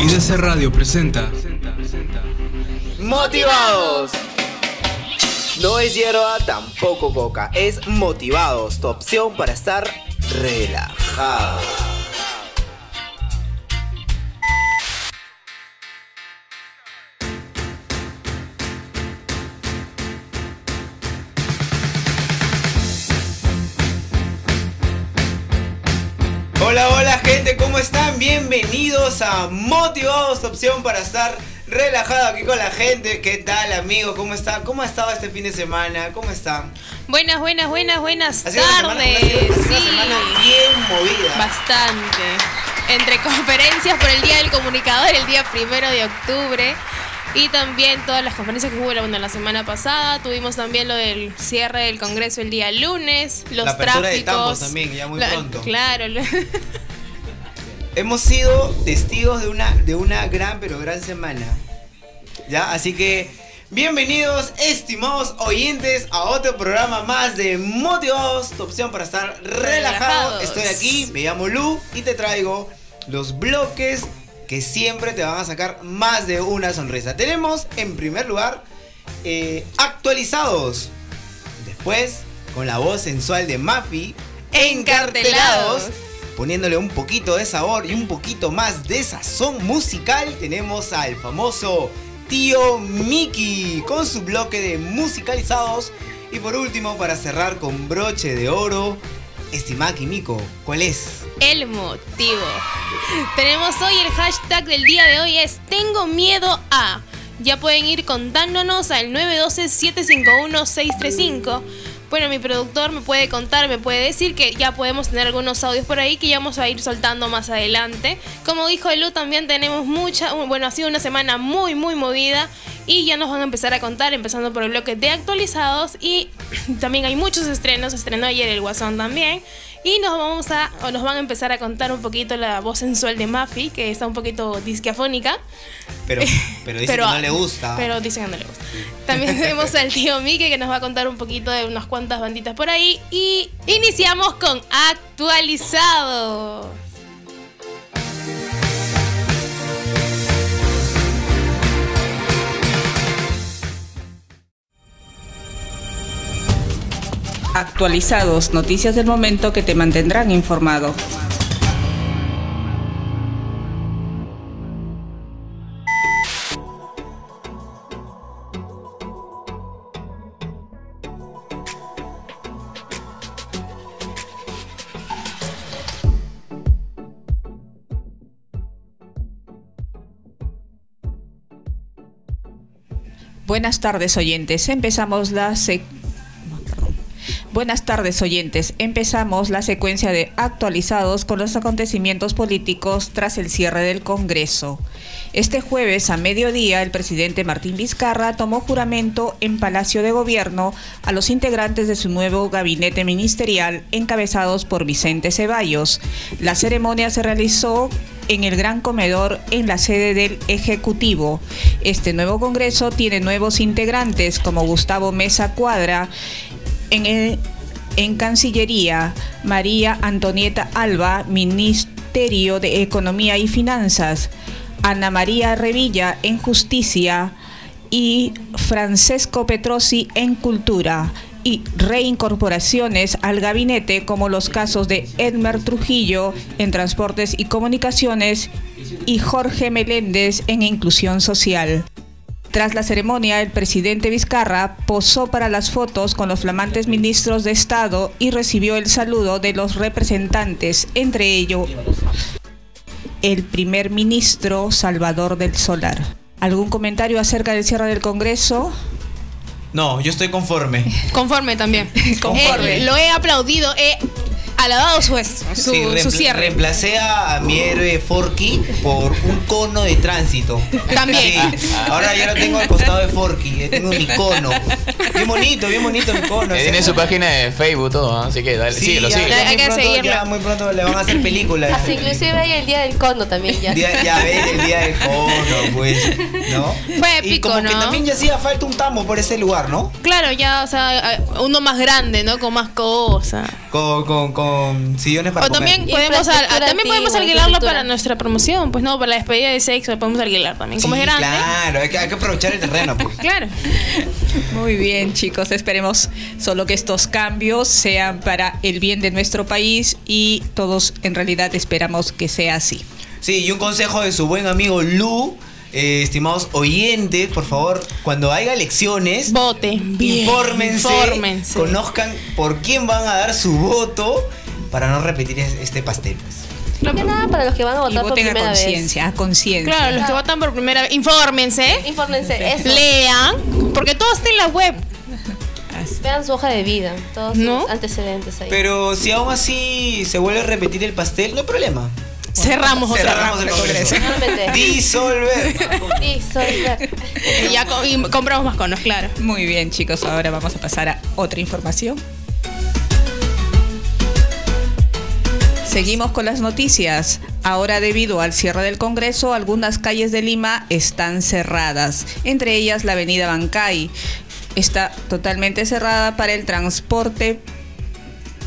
IDC Radio presenta Motivados. No es hierba, tampoco coca. Es Motivados, tu opción para estar relajado. Hola, hola ¿cómo están? Bienvenidos a Motivados, opción para estar relajado aquí con la gente. ¿Qué tal, amigos? ¿Cómo están? ¿Cómo ha estado este fin de semana? ¿Cómo están? Buenas, buenas, buenas, buenas sido una semana- tardes. una Sí, semana bien movida. bastante. Entre conferencias por el Día del Comunicador, el día primero de octubre. Y también todas las conferencias que hubo bueno, la semana pasada. Tuvimos también lo del cierre del Congreso el día lunes. Los La de tráficos. Tambos también, ya muy La- pronto. Claro. Hemos sido testigos de una, de una gran, pero gran semana. ¿Ya? Así que, bienvenidos, estimados oyentes, a otro programa más de Motivados, tu opción para estar relajado. Relajados. Estoy aquí, me llamo Lu y te traigo los bloques que siempre te van a sacar más de una sonrisa. Tenemos, en primer lugar, eh, actualizados. Después, con la voz sensual de Mafi, encartelados. Encartelados. Poniéndole un poquito de sabor y un poquito más de sazón musical, tenemos al famoso tío Mickey con su bloque de musicalizados. Y por último, para cerrar con broche de oro, estimada Kimiko, ¿cuál es? El motivo. Tenemos hoy el hashtag del día de hoy es Tengo miedo a. Ya pueden ir contándonos al 912-751-635. Bueno, mi productor me puede contar, me puede decir que ya podemos tener algunos audios por ahí que ya vamos a ir soltando más adelante. Como dijo Lu, también tenemos mucha, bueno, ha sido una semana muy, muy movida y ya nos van a empezar a contar, empezando por el bloque de actualizados y también hay muchos estrenos, estrenó ayer el Guasón también. Y nos vamos a, o nos van a empezar a contar un poquito la voz sensual de Mafi, que está un poquito disquiafónica. Pero, pero dice Pero- que no le gusta. Pero dicen que no le gusta. También tenemos al tío Mike que nos va a contar un poquito de unas cuantas banditas por ahí. Y iniciamos con actualizado. Actualizados, noticias del momento que te mantendrán informado. Buenas tardes oyentes, empezamos la sec- no, perdón. Buenas tardes oyentes, empezamos la secuencia de actualizados con los acontecimientos políticos tras el cierre del Congreso. Este jueves a mediodía el presidente Martín Vizcarra tomó juramento en Palacio de Gobierno a los integrantes de su nuevo gabinete ministerial encabezados por Vicente Ceballos. La ceremonia se realizó en el Gran Comedor en la sede del Ejecutivo. Este nuevo Congreso tiene nuevos integrantes como Gustavo Mesa Cuadra en, Cancillería, María Antonieta Alba, Ministerio de Economía y Finanzas, Ana María Revilla en Justicia y Francesco Petrosi en Cultura y reincorporaciones al gabinete como los casos de Edmer Trujillo en Transportes y Comunicaciones y Jorge Meléndez en Inclusión Social. Tras la ceremonia, el presidente Vizcarra posó para las fotos con los flamantes ministros de Estado y recibió el saludo de los representantes, entre ellos el primer ministro Salvador del Solar. ¿Algún comentario acerca del cierre del Congreso? No, yo estoy conforme. Conforme también. Conforme. Eh, lo he aplaudido, he alabado su, su, Sí, su cierre. Reemplacé a mi héroe Forky por un cono de tránsito. También. Sí, Ahora ya lo tengo al costado de Forky, ya tengo mi cono. Bien bonito, bien bonito mi cono. Eh, Tiene su página de Facebook, todo, así que dale, Sí, síguelo, síguelo. Hay muy que ya muy pronto le van a hacer películas. Hasta inclusive hay el día del cono también ya. Día- ya ves el día del cono, pues, ¿no? Fue y épico, como que ¿no? también ya hacía falta un tambo por ese lugar, ¿no? Claro, ya, o sea, uno más grande, ¿no? Con más cosas. Con, con, con sillones para O también comer. podemos, al- Infraestructura también podemos alquilarlo para nuestra promoción, pues no, para la despedida de sexo lo podemos alquilar también. Como Sí, es grande. claro, hay que, hay que aprovechar el terreno. Pues. Claro. Muy bien, chicos. Esperemos solo que estos cambios sean para el bien de nuestro país y todos en realidad esperamos que sea así. Sí, y un consejo de su buen amigo Lu. Eh, estimados oyentes, por favor, cuando haya elecciones, Voten. Infórmense, Infórmense. conozcan por quién van a dar su voto para no repetir es- este pastel. Más que nada para los que van a Y votar por voten a primera vez. conciencia, a conciencia. Claro, los que votan por primera vez, infórmense, Infórmense, eso. lean, porque todo está en la web. Vean su hoja de vida, todos ¿No? sus antecedentes ahí. Pero si aún así se vuelve a repetir el pastel, no hay problema. Cerramos otra Cerramos el congreso. Disolver. Disolver. Y ya co- y compramos más conos, claro. Muy bien, chicos. Ahora vamos a pasar a otra información. Seguimos con las noticias. Ahora, debido al cierre del Congreso, algunas calles de Lima están cerradas, entre ellas la avenida Bancay. Está totalmente cerrada para el transporte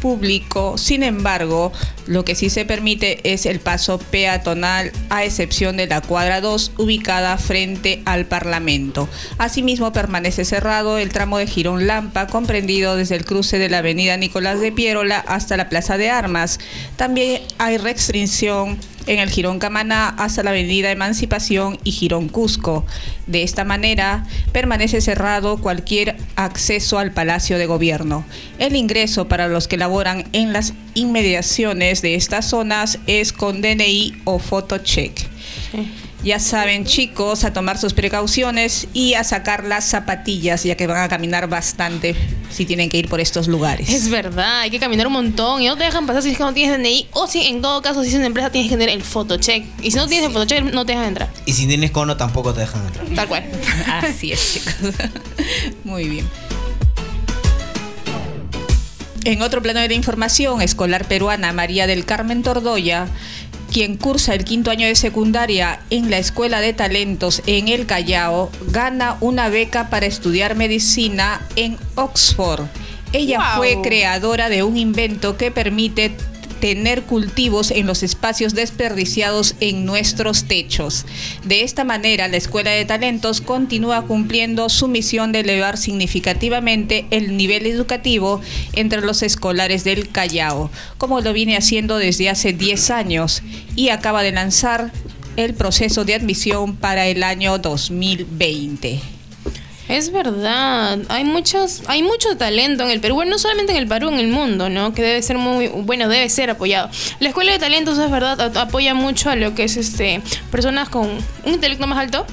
público. Sin embargo, lo que sí se permite es el paso peatonal a excepción de la cuadra 2 ubicada frente al Parlamento. Asimismo, permanece cerrado el tramo de Girón Lampa comprendido desde el cruce de la avenida Nicolás de Piérola hasta la Plaza de Armas. También hay restricción en el Girón Camaná hasta la avenida Emancipación y Girón Cusco. De esta manera, permanece cerrado cualquier acceso al Palacio de Gobierno. El ingreso para los que laboran en las inmediaciones de estas zonas es con DNI o fotocheck. Ya saben, chicos, a tomar sus precauciones y a sacar las zapatillas, ya que van a caminar bastante si tienen que ir por estos lugares. Es verdad, hay que caminar un montón y no te dejan pasar si es que no tienes DNI o si en todo caso si es una empresa tienes que tener el photocheck. Y si no tienes el photocheck no te dejan entrar. Y si tienes cono tampoco te dejan entrar. Tal cual. Así es, chicos. Muy bien. En otro plano de la información, escolar peruana María del Carmen Tordoya, quien cursa el quinto año de secundaria en la Escuela de Talentos en el Callao, gana una beca para estudiar medicina en Oxford. Ella Wow. fue creadora de un invento que permite tener cultivos en los espacios desperdiciados en nuestros techos. De esta manera, la Escuela de Talentos continúa cumpliendo su misión de elevar significativamente el nivel educativo entre los escolares del Callao, como lo viene haciendo desde hace 10 años y acaba de lanzar el proceso de admisión para el año 2020. Es verdad, hay muchos, hay mucho talento en el Perú, bueno, no solamente en el Perú, en el mundo, ¿no? Que debe ser muy, bueno, debe ser apoyado. La escuela de talentos es verdad, apoya mucho a lo que es este personas con un intelecto más alto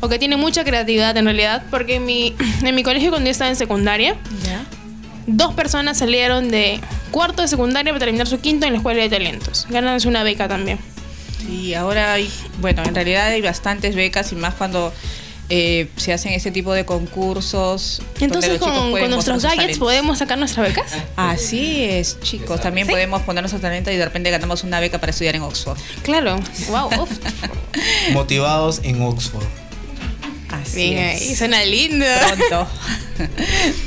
o que tienen mucha creatividad en realidad, porque en mi, en mi colegio cuando yo estaba en secundaria, dos personas salieron de cuarto de secundaria para terminar su quinto en la escuela de talentos, ganándose una beca también. Y ahora hay, bueno, en realidad hay bastantes becas y más cuando eh, se hacen ese tipo de concursos. Entonces con, con nuestros gadgets talentos. podemos sacar nuestras becas. Así es, chicos. También podemos ponernos a talento y de repente ganamos una beca para estudiar en Oxford. Claro, wow. Motivados en Oxford. Así Bien, ahí, es. suena lindo. Pronto.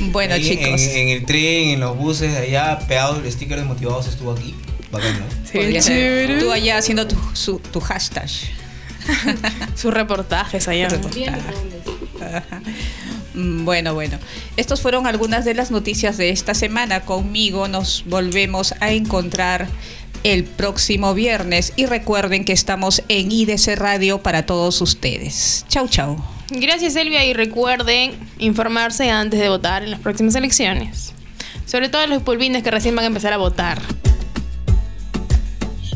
bueno, Ahí chicos. En, en el tren, en los buses, allá pegado el sticker de motivados estuvo aquí. Bacán, ¿no? podría ser chévere. Tú allá haciendo tu, su- tu hashtag. Sus reportajes allá. Bueno, bueno. Estos fueron algunas de las noticias de esta semana. Conmigo nos volvemos a encontrar el próximo viernes y recuerden que estamos en IDC Radio para todos ustedes. Chau, chau. Gracias, Elvia, y recuerden informarse antes de votar en las próximas elecciones. Sobre todo los pulvines que recién van a empezar a votar.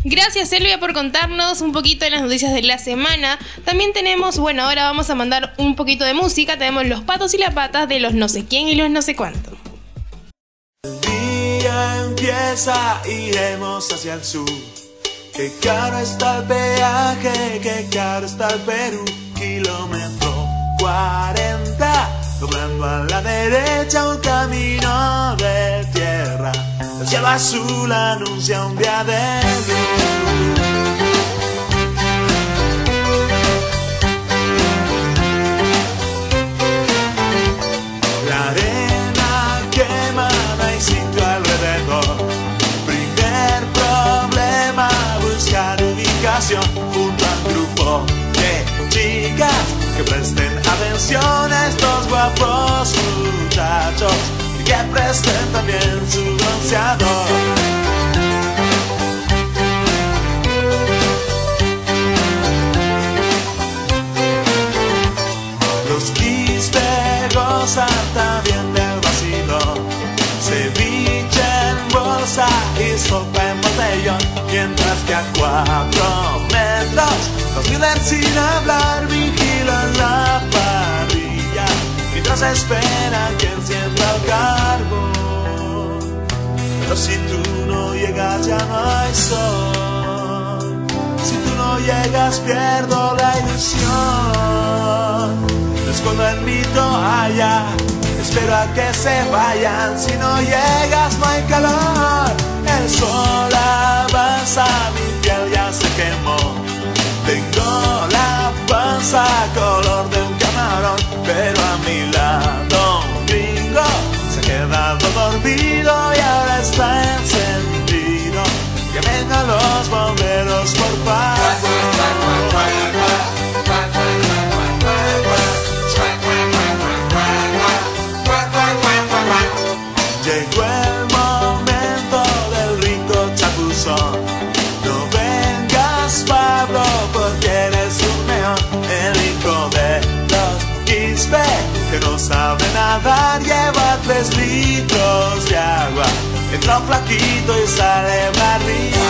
Gracias, Elvia, por contarnos un poquito de las noticias de la semana. También tenemos, bueno, ahora vamos a mandar un poquito de música. Tenemos los patos y las patas de los no sé quién y los no sé cuánto. El día empieza, iremos hacia el sur. Qué caro está el peaje, qué caro está el Perú. Kilómetro 40, doblando a la derecha un camino de tierra. El cielo azul anuncia un día de luz. La arena quemada y sitio alrededor. Primer problema, buscar ubicación junto al grupo de chicas que presten atención a estos guapos muchachos y que presten también su bronceador. Los quispe gozan también del vacilo Ceviche en bolsa y sopa en botellón Mientras que a cuatro metros Los líderes sin hablar la parrilla Mientras esperan que encienda el carbón Pero si tú no llegas ya no hay sol. Si tú no llegas pierdo la ilusión. Me escondo en mi toalla Espero a que se vayan. Si no llegas no hay calor. El sol avanza Mi piel ya se quemó. Tengo la panza Color de un camarón Pero a mi lado un gringo Se ha quedado dormido Y ahora está encendido. Que vengan los bomberos por favor Que no sabe nadar lleva tres litros de agua. Entra flaquito y sale barriga.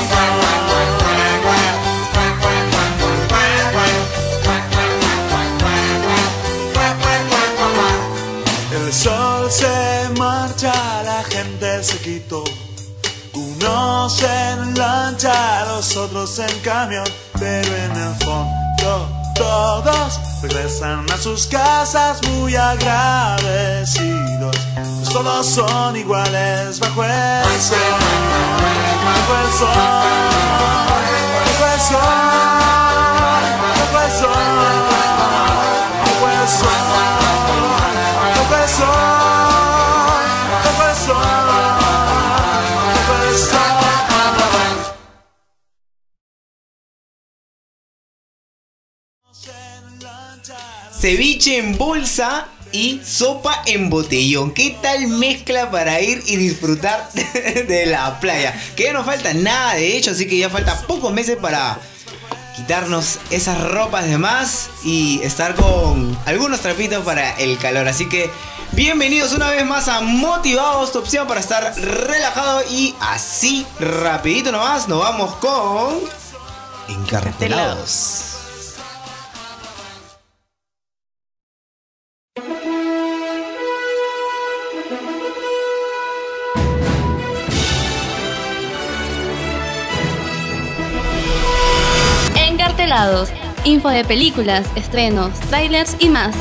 El sol se marcha, la gente se quitó. Unos en lancha, los otros en camión, pero en el fondo todos regresan a sus casas muy agradecidos. Pues todos son iguales bajo el sol, bajo el sol, bajo el sol, bajo el sol, bajo el sol. Ceviche en bolsa y sopa en botellón. ¿Qué tal mezcla para ir y disfrutar de la playa? Que ya no falta nada de hecho, así que ya falta pocos meses para quitarnos esas ropas de más y estar con algunos trapitos para el calor. Así que bienvenidos una vez más a Motivados, tu opción para estar relajado y así rapidito nomás nos vamos con encartelados. Info de películas, estrenos, trailers y más.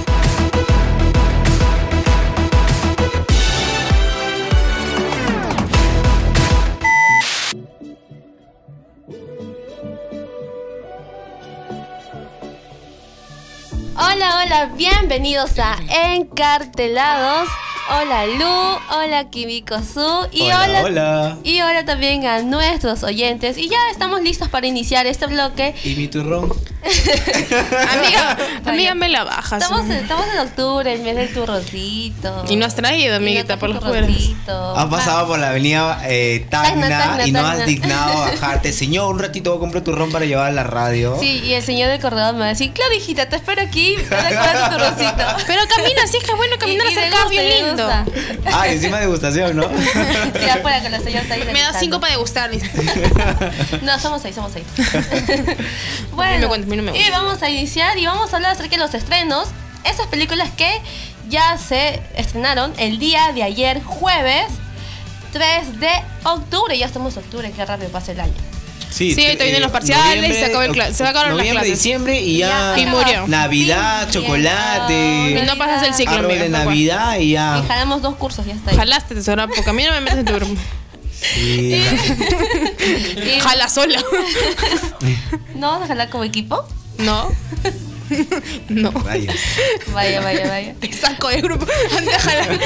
Hola, hola, bienvenidos a Encartelados. Hola Lu, hola Kimiko Su y Hola, hola, hola. y hola también a nuestros oyentes. Y ya estamos listos para iniciar este bloque. ¿Y mi turrón? Amiga, amiga, me la bajas. Estamos, en- estamos en octubre, el mes del turroncito. Y no has traído, amiguita, por los turroncito. Has pasado por la avenida eh, Tacna, Tacna, Tacna, y no has dignado a bajarte. Señor, un ratito compro tu ron para llevar a la radio. Sí, y el señor del corredor me va a decir, claro, hijita, te espero aquí, para tu turroncito. Pero camina, sí es que es bueno caminar gusta, bien lindo. Ah, encima degustación, ¿no? Sí, afuera con la señora está ahí Me da cinco para degustar. No, somos seis, somos seis. A bueno, me a mí no me y gusta. vamos a iniciar y vamos a hablar acerca de los estrenos. Esas películas que ya se estrenaron el día de ayer, jueves 3 de octubre. Ya estamos en octubre, qué rápido pasa el año. Sí, ahorita vienen los parciales, se acabó el se acabaron las noviembre, clases. diciembre y ya. Y murió. Navidad, Sí, chocolate. Y no pasas el ciclo, amiga, de. Navidad y ya. Y jalamos dos cursos, ya está ahí. Jalaste, tesoro, porque a mí no me metes en tu grupo. Sí. Y- Jala sola. ¿No vas a jalar como equipo? No. No. Rayos. Vaya, vaya, vaya. Te saco del grupo. Anda a jalar.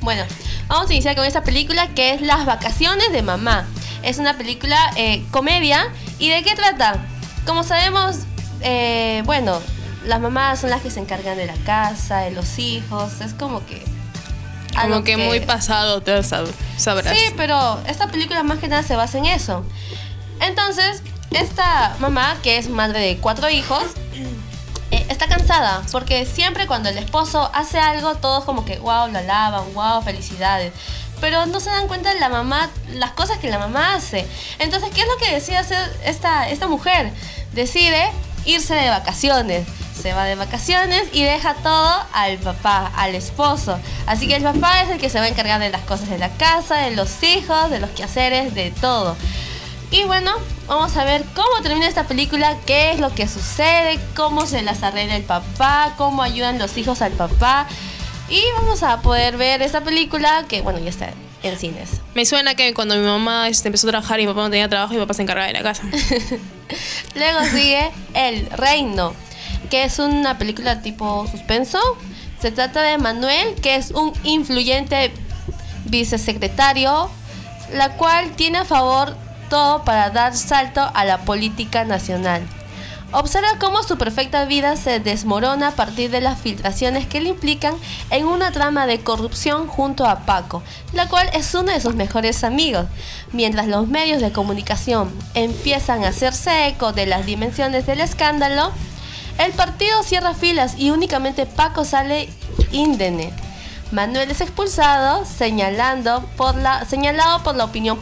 Bueno, vamos a iniciar con esta película que es Las vacaciones de mamá. Es una película eh, comedia. ¿Y de qué trata? Como sabemos, eh, bueno, las mamás son las que se encargan de la casa, de los hijos. Es como que. Como que muy pasado, te sab- sabrás. Sí, pero esta película más que nada se basa en eso. Entonces, esta mamá, que es madre de cuatro hijos, eh, está cansada porque siempre cuando el esposo hace algo, todos como que, wow, lo alaban, wow, felicidades. Pero no se dan cuenta de la mamá, las cosas que la mamá hace. Entonces, ¿qué es lo que decide hacer esta, esta mujer? Decide irse de vacaciones. Se va de vacaciones y deja todo al papá, al esposo. Así que el papá es el que se va a encargar de las cosas de la casa, de los hijos, de los quehaceres, de todo. Y bueno, vamos a ver cómo termina esta película, qué es lo que sucede, cómo se las arregla el papá, cómo ayudan los hijos al papá. Y vamos a poder ver esta película que, bueno, ya está en cines. Me suena que cuando mi mamá este, empezó a trabajar y mi papá no tenía trabajo, mi papá se encargaba de la casa. Luego sigue El Reino, que es una película tipo suspenso. Se trata de Manuel, que es un influyente vicesecretario, la cual tiene a favor todo para dar salto a la política nacional. Observa cómo su perfecta vida se desmorona a partir de las filtraciones que le implican en una trama de corrupción junto a Paco, la cual es uno de sus mejores amigos. Mientras los medios de comunicación empiezan a hacerse eco de las dimensiones del escándalo, el partido cierra filas y únicamente Paco sale índene. Manuel es expulsado, señalando por la, señalado por la opinión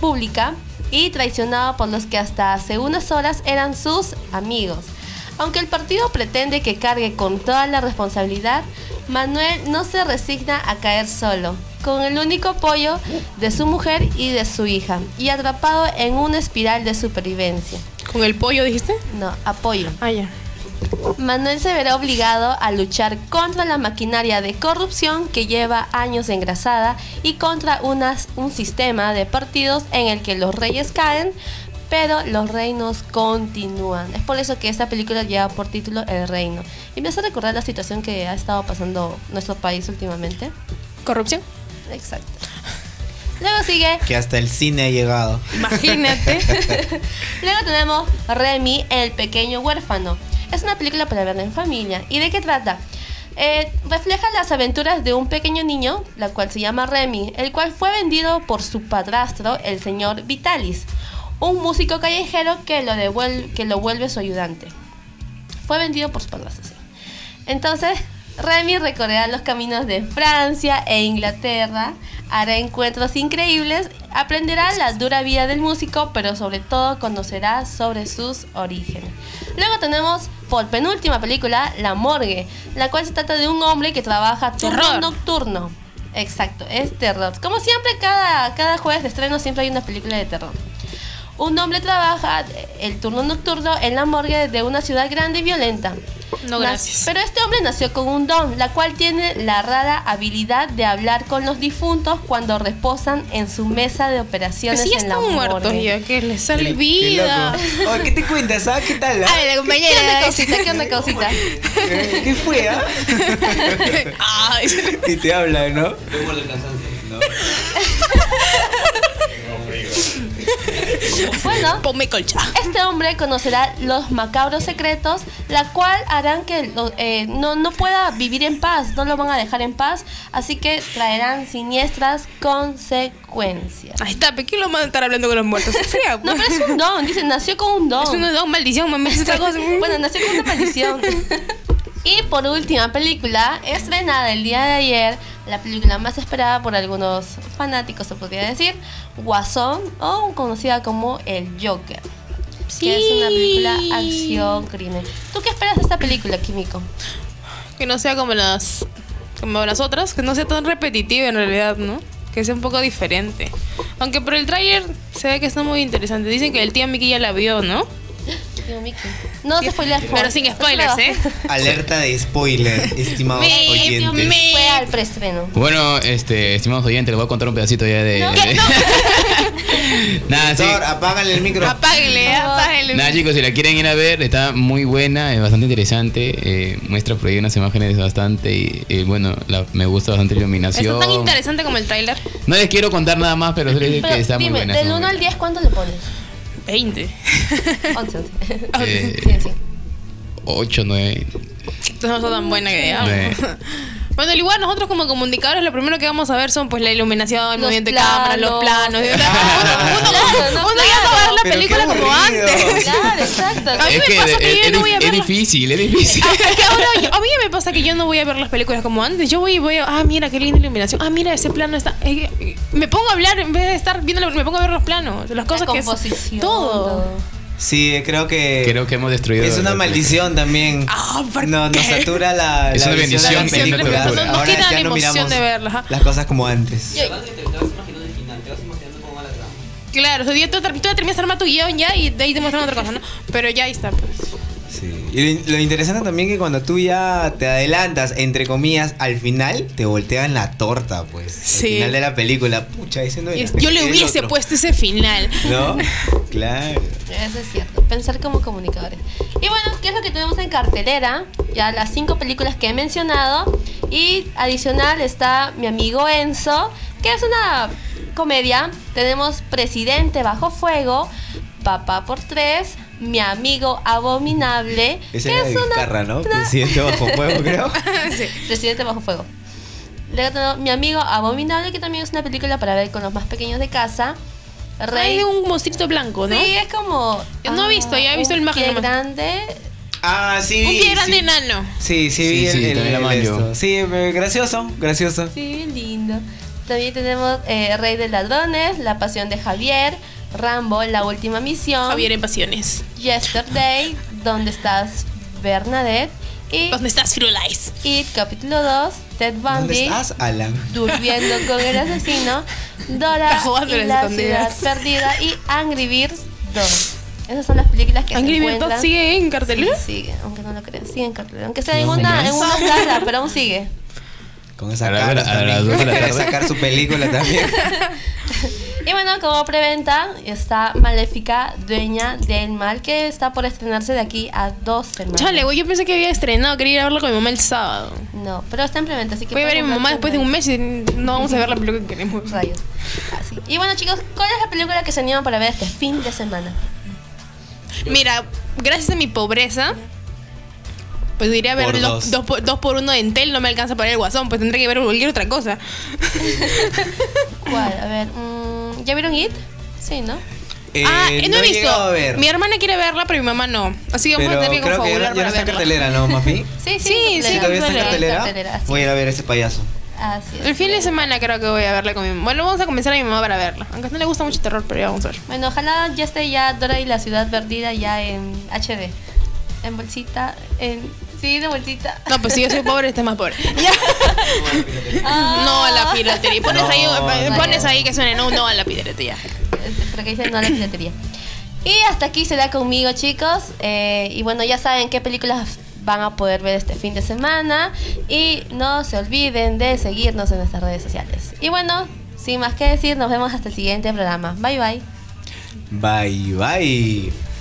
pública y traicionado por los que hasta hace unas horas eran sus amigos. Aunque el partido pretende que cargue con toda la responsabilidad, Manuel no se resigna a caer solo, con el único apoyo de su mujer y de su hija, y atrapado en una espiral de supervivencia. ¿Con el pollo dijiste? No, apoyo. Ah, ya. Manuel se verá obligado a luchar contra la maquinaria de corrupción que lleva años engrasada y contra unas- un sistema de partidos en el que los reyes caen, pero los reinos continúan. Es por eso que esta película lleva por título El Reino. Y me hace recordar la situación que ha estado pasando nuestro país últimamente. ¿Corrupción? Exacto. Luego sigue Que hasta el cine ha llegado. Imagínate. Luego tenemos Remy, el pequeño huérfano. Es una película para ver en familia. ¿Y de qué trata? Eh, refleja las aventuras de un pequeño niño, la cual se llama Remy, el cual fue vendido por su padrastro, el señor Vitalis, un músico callejero que lo, que lo vuelve su ayudante. Fue vendido por su padrastro, sí. Entonces, Remy recorrerá los caminos de Francia e Inglaterra, hará encuentros increíbles, aprenderá la dura vida del músico, pero sobre todo conocerá sobre sus orígenes. Luego tenemos por penúltima película, La Morgue, la cual se trata de un hombre que trabaja turno Terror. nocturno. Exacto, es terror. Como siempre, cada, cada jueves de estreno siempre hay una película de terror. Un hombre trabaja el turno nocturno en la morgue de una ciudad grande y violenta. No, gracias. Pero este hombre nació con un don, la cual tiene la rara habilidad de hablar con los difuntos cuando reposan en su mesa de operaciones si ya en la están muertos morgue. ya, que les sale Qué vida. ¿qué te cuentas? ah? ¿Qué tal? ah? Ay, la ¿Qué compañera. onda, causita? ¿Qué onda, causita? Eh, ¿Qué fue, ah? Ay, Y te habla, ¿no? Bueno, ponme colcha. Este hombre conocerá los macabros secretos, la cual harán que lo- eh, no, no pueda vivir en paz, no lo van a dejar en paz, así que traerán siniestras consecuencias. Ahí está, ¿por qué lo van a estar hablando con los muertos? Fea, No, pero es un don, dice, nació con un don. Es una don, maldición, cosa. bueno, nació con una maldición. y por última película, estrenada el día de ayer, la película más esperada por algunos fanáticos, se podría decir, Guasón, o conocida como El Joker. Que es una película acción, crimen. ¿Tú qué esperas de esta película, Químico? Que no sea como las como las otras, que no sea tan repetitiva en realidad, ¿no? Que sea un poco diferente. Aunque por el tráiler se ve que está muy interesante. Dicen que el tío Mickey ya la vio, ¿no? Tío Mickey. No se spoileas. por Pero sin spoilers, ¿eh? Alerta de spoiler, estimados oyentes. Fue al preestreno. Bueno, este, estimados oyentes, les voy a contar un pedacito ya de. No, de- Nada, sí. Apágale el micro. Apáguenle, apáguenle. Nada, chicos, si la quieren ir a ver, está muy buena, es bastante interesante. eh, muestra por ahí unas imágenes bastante. Y, y, bueno, la- me gusta bastante la Está iluminación. tan interesante como el tráiler. No les quiero contar nada más, pero digo que Pero está muy dime, buena. del está 1 muy al buena. 10, ¿cuánto le pones? 20. 11, 11. Eh, Sí, sí. 8, 9. Entonces no está tan buena. Nueve. Bueno, al igual nosotros como comunicadores lo primero que vamos a ver son pues la iluminación, el Los movimiento de cámara, los planos. planos. uno, ya va a ver la Pero película como antes. Claro, exacto. A mí Es me que pasa que es, yo no es voy a dif- es difícil, es difícil. Ah, es que ahora a mí me pasa que yo no voy a ver las películas como antes. Yo voy y voy a, ah, mira qué linda iluminación. Ah, mira ese plano está. eh, eh, me pongo a hablar en vez de estar viendo, la- me pongo a ver los planos, las cosas la que composición. todo. Sí, creo que. Creo que hemos destruido. Es una la- maldición también. Ah, ¿por No, nos satura la, Es la una visión de bendición las que no. No- Ahora quita la ya no miramos de verlas, ajá. las cosas como antes. Yo- Claro, o sea, tú, tú terminas de armar tu guion ya y de ahí te muestran otra cosa, ¿no? Pero ya ahí está, pues. Sí. Y lo, interesante también que cuando tú ya te adelantas, entre comillas, al final, te voltean la torta, pues. Sí. Al final de la película. Pucha, ese no era. Yo le hubiese otro. puesto ese final. ¿No? Claro. Eso es cierto, pensar como comunicadores. Y bueno, ¿qué es lo que tenemos en cartelera? Ya las cinco películas que he mencionado. Y adicional está mi amigo Enzo, que es una comedia. Tenemos Presidente Bajo Fuego, Papá por Tres, Mi Amigo Abominable, Ese que era es de una... Vizcarra, ¿no? Presidente bajo fuego, creo. Sí. Presidente Bajo Fuego. Luego tenemos Mi Amigo Abominable, que también es una película para ver con los más pequeños de casa. Rey de un monstruito blanco, ¿no? Sí, es como. Yo no he visto, ya he visto la imagen pie nomás. grande. Ah, sí. Un pie sí. grande enano. Sí, sí, vi Sí, sí, el, el- el. Sí, eh, gracioso, gracioso. Sí, bien lindo. También tenemos eh, Rey de Ladrones, La Pasión de Javier, Rambo, La Última Misión, Javier en pasiones. Yesterday, ¿Dónde estás, Bernadette? Y ¿Dónde estás, Firulais? It, capítulo 2, Ted ¿Dónde Bundy, estás, Alan? Durmiendo con el asesino, Dora y en la escondidas. ciudad perdida y Angry Birds 2. Esas son las películas que Angry se Birds encuentran. sigue en cartelera. Sí, sigue, aunque no lo crean, sigue en cartelera. Aunque sea en No, una, no. en una sala, pero aún sigue. Con esa A la- cara a la tarde. sacar su película también. Y bueno, como preventa está Maléfica, Dueña del Mal, que está por estrenarse de aquí a dos semanas. Chale, güey, yo pensé que había estrenado, quería ir a verlo con mi mamá el sábado. No, pero está en preventa, así que... Voy a ver a mi mamá después de un mes y no vamos a ver la película que queremos. Rayos. Así. Y bueno, chicos, ¿cuál es la película que se animan para ver este fin de semana? Mira, gracias a mi pobreza, pues iré a ver Por los dos. dos. por, dos por uno de Entel, no me alcanza para el guasón, pues tendré que ver cualquier otra cosa. ¿Cuál? A ver, mm, ¿ya vieron It? Sí, ¿no? Eh, ah, eh, no, he visto. llegado a ver. Mi hermana quiere verla, pero mi mamá no. Así que vamos pero a tener que creo que ya, confabular para está verla. cartelera, ¿no, Mafi? Sí, sí, Sí, sí, Sí, todavía está en cartelera, Voy a ir a ver ese payaso. Así es. El fin de semana creo que voy a verla con mi mamá. Bueno, vamos a convencer a mi mamá para verla. Aunque no le gusta mucho el terror, pero ya vamos a ver. Bueno, ojalá ya esté ya Dora y la ciudad perdida ya en HD. En bolsita, en... Sí, de bolsita. No, pues si yo soy pobre, este es más pobre. Ya. No a la piratería. Pones, No, ahí, no. pones ahí que suene no, no a la piratería. Este, Pero que dice no a la piratería. Y hasta aquí será conmigo, chicos. Eh, y bueno, ya saben qué películas van a poder ver este fin de semana. Y no se olviden de seguirnos en nuestras redes sociales. Y bueno, sin más que decir, nos vemos hasta el siguiente programa. Bye bye. Bye, bye.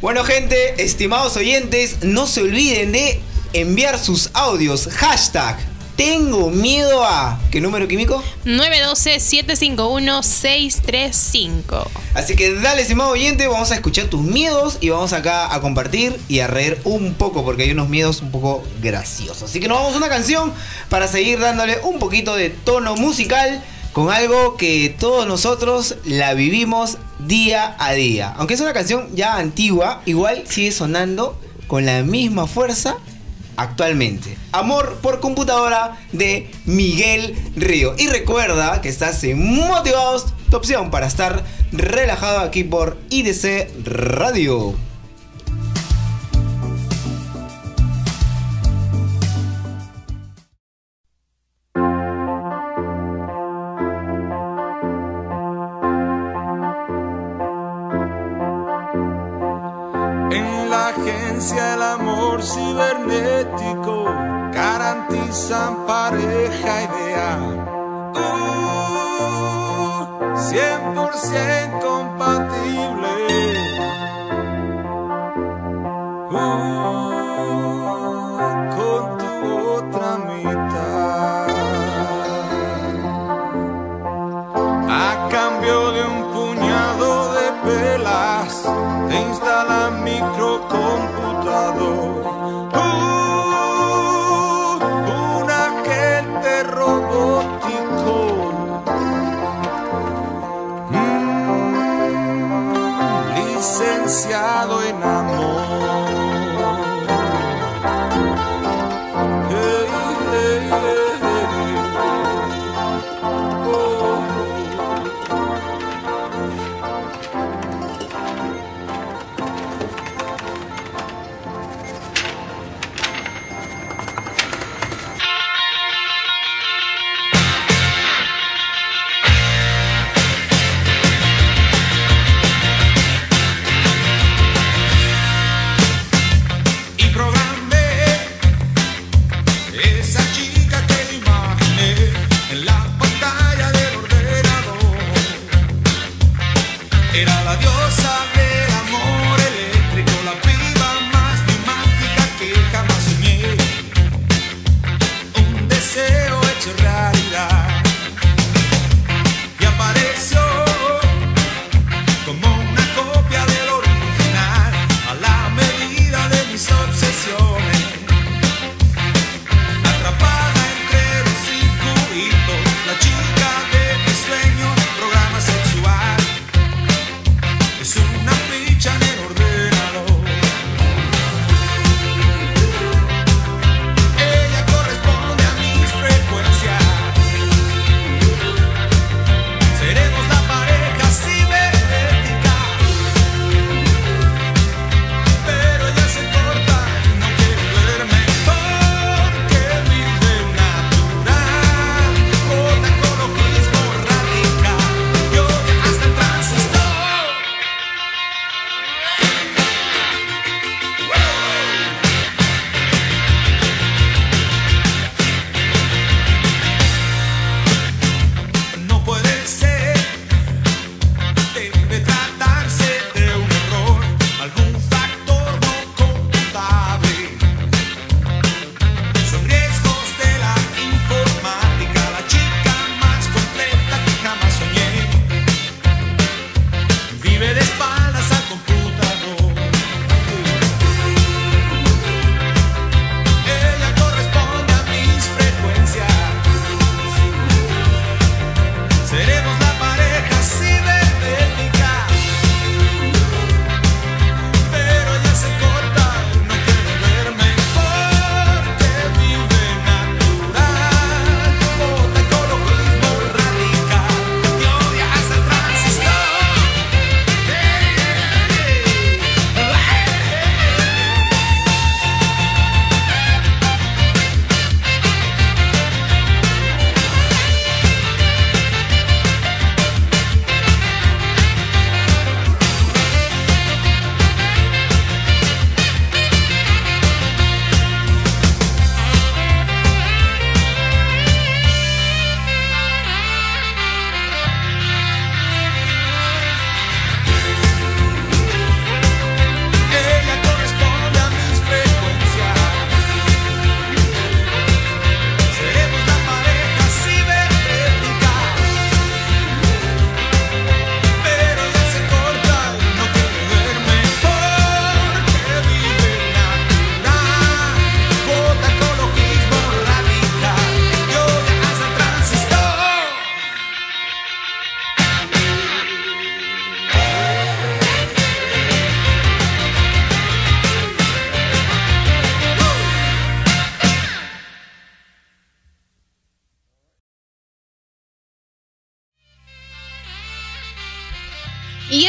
Bueno, gente, estimados oyentes, no se olviden de enviar sus audios. Hashtag tengo miedo a. ¿Qué número químico? 912-751-635. Así que dale, estimado oyente, vamos a escuchar tus miedos y vamos acá a compartir y a reír un poco porque hay unos miedos un poco graciosos. Así que nos vamos a una canción para seguir dándole un poquito de tono musical con algo que todos nosotros la vivimos día a día. Aunque es una canción ya antigua, igual sigue sonando con la misma fuerza actualmente. Amor por computadora de Miguel Río. Y recuerda que estás en Motivados, tu opción para estar relajado aquí por IDC Radio. El amor cibernético garantizan pareja ideal. Uh, 100% compatible.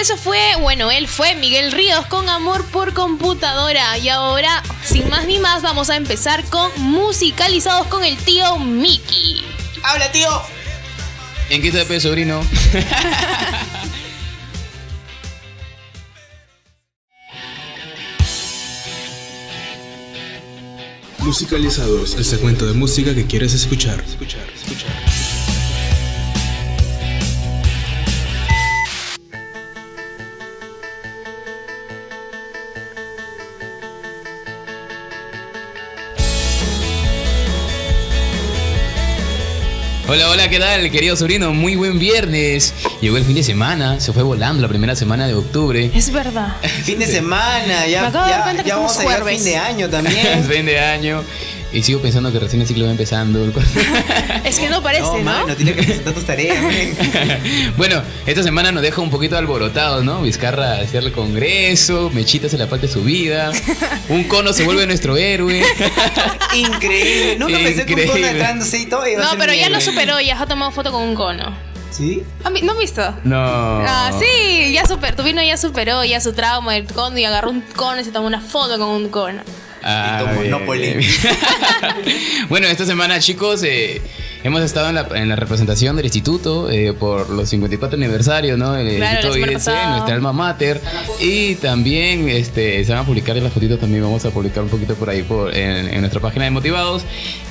eso fue, bueno, él fue Miguel Ríos con Amor por Computadora. Y ahora, sin más ni más, vamos a empezar con musicalizados con el tío Mickey. Habla, tío. ¿En qué está sobrino? musicalizados, el segmento de música que quieres escuchar. Hola, hola, ¿qué tal, querido sobrino? Muy buen viernes. Llegó el fin de semana, se fue volando la primera semana de octubre. Es verdad. Fin de semana, ya, Me acabo de dar ya, cuenta que ya vamos a llegar jueves. fin de año también. fin de año. Y sigo pensando que recién el ciclo va empezando. Es que no parece, no, ¿no? mano, tienes que presentar tus tareas, bueno, esta semana nos deja un poquito alborotados, ¿no? Vizcarra hacia el congreso, Mechita se la parte su vida, un cono se vuelve nuestro héroe. Increíble. Nunca pensé que un cono entrándose y todo iba a No, ser pero ya lo superó, ya ha tomado foto con un cono. ¿Sí? ¿Han vi- ¿No has visto? No. Ah, sí, ya super, tu vino ya superó ya su trauma del cono y agarró un cono y se tomó una foto con un cono. Ah, Y tomó bien, Monopoly. bien, bien. bueno, esta semana, chicos, eh, hemos estado en la, en la representación del instituto eh, por los 54 aniversarios, ¿no? El Claro, Instituto IDC, nuestra alma mater. Y también este, se van a publicar en las fotitos, también vamos a publicar un poquito por ahí por, en, en nuestra página de Motivados.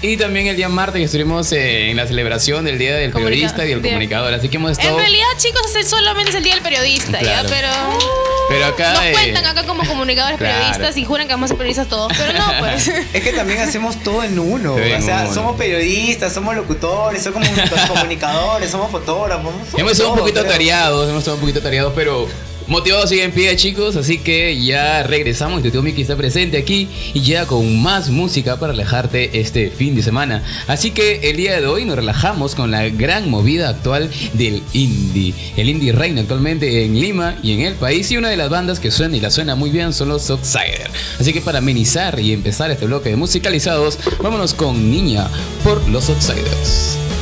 Y también el día martes estuvimos eh, en la celebración del Día del Comunica- Periodista y del Comunicador. Así que hemos estado... En realidad, chicos, es solamente es el día del periodista, Claro. ¿ya? Pero. Pero acá, Nos eh, cuentan acá como comunicadores claro. periodistas y juran que vamos a ser periodistas todos. Pero no, pues. Es que también hacemos todo en uno. O sea, uno. somos periodistas, somos locutores, somos comu- comunicadores, somos fotógrafos. somos Hemos estado un poquito creo. tareados, hemos estado un poquito tareados, pero motivados sigue en pie, chicos. Así que ya regresamos. Tío Miki está presente aquí y ya con más música para relajarte este fin de semana. Así que el día de hoy nos relajamos con la gran movida actual del indie. El indie reina actualmente en Lima y en el país. Y una de las bandas que suena y la suena muy bien son los Outsider. Así que para amenizar y empezar este bloque de musicalizados, vámonos con Niña por los Outsiders.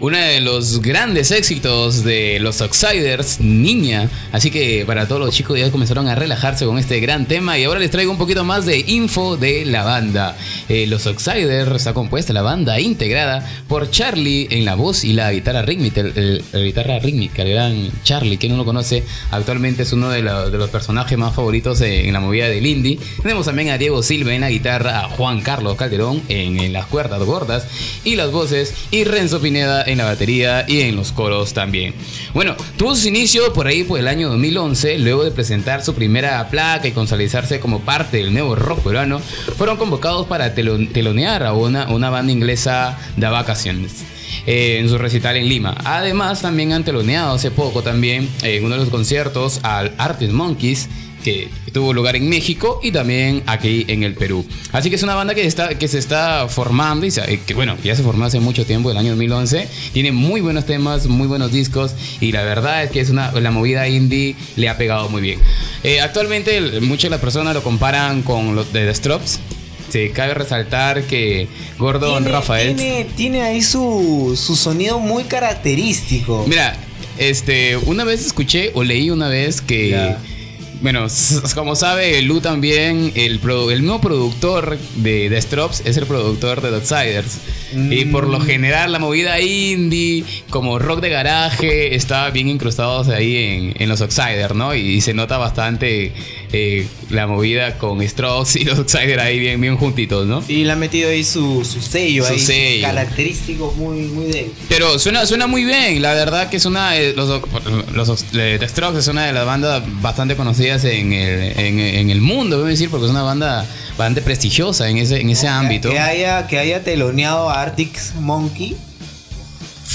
Uno de los grandes éxitos de los Outsiders, Niña. Así que para todos los chicos ya comenzaron a relajarse con este gran tema. Y ahora les traigo un poquito más de info de la banda. Eh, los Outsiders está compuesta la banda integrada por Charlie en la voz y la guitarra rítmica. el- la guitarra rítmica, el gran Charlie, que no lo conoce, actualmente es uno de, los personajes más favoritos en, la movida del indie. Tenemos también a Diego Silva en la guitarra, a Juan Carlos Calderón en las cuerdas gordas y las voces, y Renzo Pineda en la batería y en los coros también. Bueno, tuvo sus inicios por ahí por el año 2011, luego de presentar su primera placa y consolidarse como parte del nuevo rock peruano, fueron convocados para telo- telonear a una, una banda inglesa de vacaciones. eh, en su recital en Lima. Además, también han teloneado hace poco también eh, en uno de los conciertos al Artist Monkeys que tuvo lugar en México y también aquí en el Perú. Así que es una banda que, está, que se está formando y se- eh, que bueno, ya se formó hace mucho tiempo, el año 2011. Tiene muy buenos temas, muy buenos discos y la verdad es que es una, la movida indie le ha pegado muy bien. Eh, actualmente muchas de las personas lo comparan con los de The Strokes. Se cabe resaltar que Gordon Tiene- Rafael... Tiene, tiene ahí su, su sonido muy característico. Mira, este, una vez escuché o leí una vez que. Bueno, como sabe Lu también, el, produ- el nuevo productor de The Strokes es el productor de The Outsiders. Y por lo Mm. general la movida indie, como rock de garaje, está bien incrustados ahí en, en los Outsiders, ¿no? Y, se nota bastante eh, la movida con Strokes y los Outsiders ahí bien, bien juntitos, ¿no? Y le ha metido ahí su, su sello Su ahí. sello. Característico muy, muy de. Pero suena, suena muy bien, la verdad que es una eh, los, los eh, The Strokes es una de las bandas bastante conocidas en el, en, en el mundo, voy a decir, porque es una banda bastante prestigiosa en ese, en ese ámbito. Que haya, que haya teloneado a Arctic Monkey.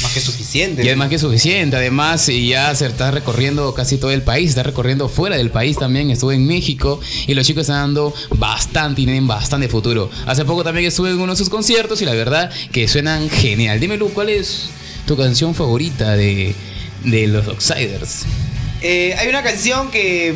Más que suficiente. Y es más que suficiente, además y ya se está recorriendo casi todo el país, está recorriendo fuera del país también, estuve en México y los chicos están dando bastante y tienen bastante futuro. Hace poco también estuve en uno de sus conciertos y la verdad que suenan genial. Dime Lu, ¿cuál es tu canción favorita de, de los Outsiders? Eh, hay una canción que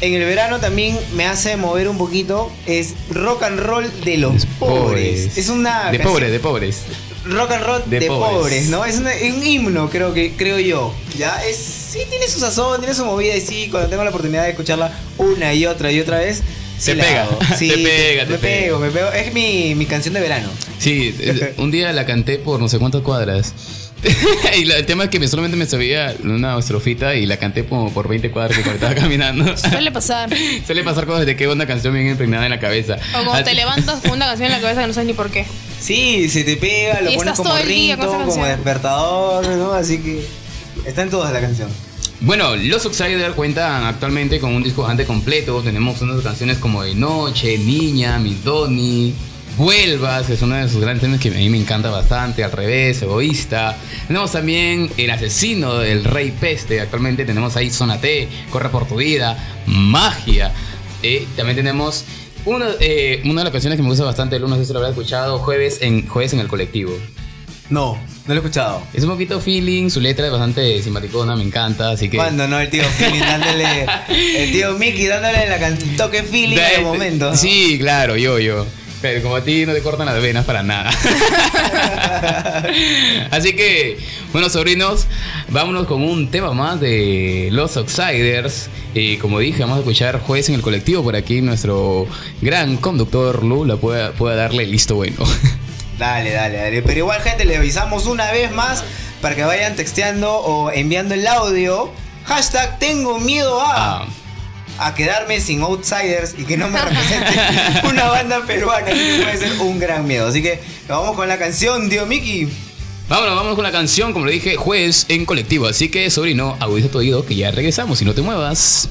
en el verano también me hace mover un poquito. Es Rock and Roll de los pobres. Es una De pobres, de pobres. Rock and roll De de, pobres. pobres. ¿no? Es, un himno, creo que creo yo. Ya es sí tiene su sazón, tiene su movida y sí, cuando tengo la oportunidad de escucharla una y otra y otra vez, sí Te pega, hago. te Sí, pega, te me pega. pego, me pego. Es mi, mi canción de verano. Sí, eh, un día la canté por no sé cuántas cuadras. y la- el tema es que me, solamente me sabía una estrofita y la canté como por 20 cuadras que estaba caminando. Suele pasar. Suele pasar cosas de que una canción bien impregnada en la cabeza. O cuando Así- te levantas con una canción en la cabeza que no sabes ni por qué. Sí, se te pega, lo Y pones como ringtone, como despertador, ¿no? Así que está en todas la canción. Bueno, los Outsiders cuentan actualmente con un disco bastante completo. Tenemos unas canciones como De Noche, Niña, Mi Doni, Vuelvas, que es uno de sus grandes temas que a mí me encanta bastante. Al revés, Egoísta. Tenemos también El Asesino del Rey Peste. Actualmente tenemos ahí Zona T, Corre por tu vida, Magia. Eh, también tenemos una, eh, una de las canciones que me gusta bastante, Lu, no sé si lo habrás escuchado, Jueves en, Jueves en el Colectivo. No, no lo he escuchado. Es un poquito feeling, su letra es bastante simpaticona, me encanta, así que... Cuando no, el tío feeling dándole. El tío Mickey dándole la can- toque feeling De- de momento. ¿no? Sí, claro, yo, yo. Pero como a ti no te cortan las venas para nada. Así que, bueno, sobrinos, vámonos con un tema más de los Outsiders. Y como dije, vamos a escuchar Jueves en el colectivo. Por aquí nuestro gran conductor Lula pueda, pueda darle listo bueno. Dale, dale, dale. Pero igual, gente, le avisamos una vez más para que vayan texteando o enviando el audio. Hashtag tengo miedo a. Ah, A quedarme sin outsiders y que no me represente una banda peruana. que puede ser un gran miedo. Así que nos vamos con la canción, tío Mickey. vámonos, vámonos con la canción, como le dije, Jueves en colectivo. Así que, sobrino, agudiza tu oído que ya regresamos y no te muevas.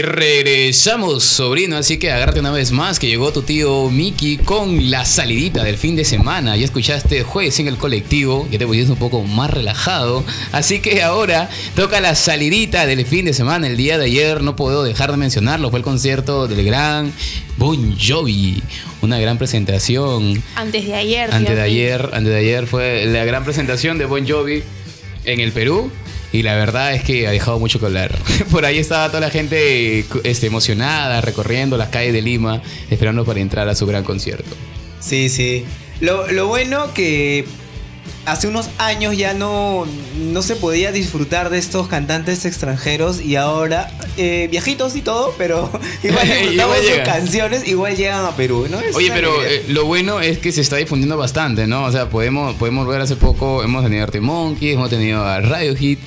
Y regresamos, sobrino, así que agárrate una vez más que llegó tu tío Mickey con la salidita del fin de semana. Ya escuchaste jueves en el colectivo, ya te pusiste un poco más relajado. Así que ahora toca la salidita del fin de semana. El día de ayer no puedo dejar de mencionarlo, fue el concierto del gran Bon Jovi. Una gran presentación. Antes de ayer. Antes de ayer, antes de ayer fue la gran presentación de Bon Jovi en el Perú. Y la verdad es que ha dejado mucho que hablar. Por ahí estaba toda la gente este, emocionada, recorriendo las calles de Lima, esperando para entrar a su gran concierto. Sí, sí. Lo, lo bueno que hace unos años ya no, no se podía disfrutar de estos cantantes extranjeros y ahora, eh, viejitos y todo, pero igual disfrutamos Igual sus canciones, igual llegan a Perú, ¿no? Es Oye, pero eh, lo bueno es que se está difundiendo bastante, ¿no? O sea, podemos, podemos ver hace poco, hemos tenido a Arctic Monkeys, hemos tenido a Radiohead,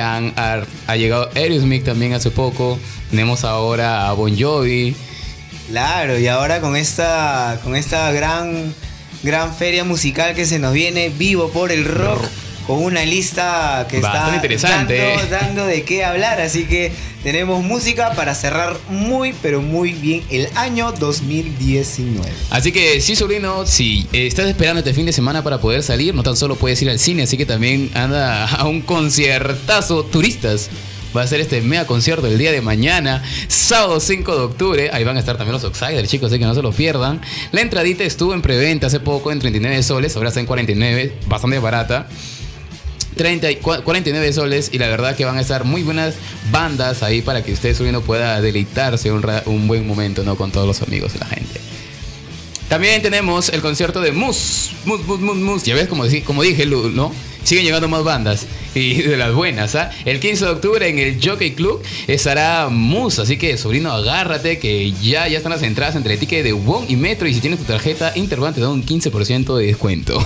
han- ha, ha llegado Aerosmith también hace poco, tenemos ahora a Bon Jovi. Claro, y ahora con esta, con esta gran, gran feria musical que se nos viene vivo por el rock, con una lista que Bastante está interesante, dando, dando de qué hablar. Así que tenemos música para cerrar muy, pero muy bien el año 2019. Así que sí, sobrino, si estás esperando este fin de semana para poder salir, no tan solo puedes ir al cine, así que también anda a un conciertazo turistas. Va a ser este mega concierto el día de mañana, sábado 5 de octubre. Ahí van a estar también los Outsiders, chicos, así que no se lo pierdan. La entradita estuvo en preventa hace poco en 39 soles, ahora está en 49, bastante barata. 30 y cua- 49 soles y la verdad que van a estar muy buenas bandas ahí para que usted subiendo pueda deleitarse un, un buen momento ¿no? con todos los amigos y la gente. También tenemos el concierto de Mus. Mus, Mus, Mus, Mus. Ya ves, como, como dije, ¿no? Siguen llegando más bandas. Y de las buenas. ¿ah? El 15 de octubre en el Jockey Club estará Mus, así que sobrino, agárrate que ya, ya están las entradas entre el ticket de Wong y Metro y si tienes tu tarjeta Interbank te da un 15% de descuento.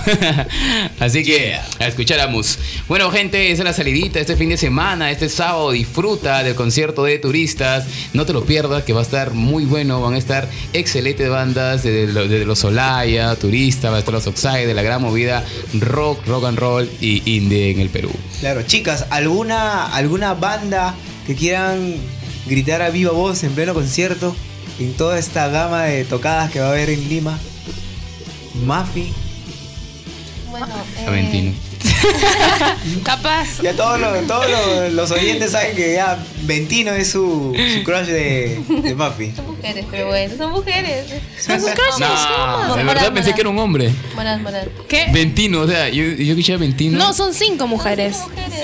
así que a escuchar a Mus. Bueno, gente, esa es la salidita este fin de semana, este sábado disfruta del concierto de turistas. No te lo pierdas, que va a estar muy bueno. Van a estar excelentes bandas desde, lo- desde los Olaya, Turista, va a estar los Oxide, de la gran movida rock, rock and roll y indie en el Perú. Claro, chicas, ¿alguna, alguna banda que quieran gritar a viva voz en pleno concierto? En toda esta gama de tocadas que va a haber en Lima. Mafi. Bueno, eh, Aventino. Capaz. Ya todos los, todos los, los oyentes saben que ya Ventino es su, su crush de, de Mafi. Son mujeres, pero bueno, son mujeres. Son sus crushes. No, de Moral, verdad pensé moral. que era un hombre. Moral, moral. ¿Qué? Ventino, o sea, yo, yo escuché Ventino. No, son cinco mujeres.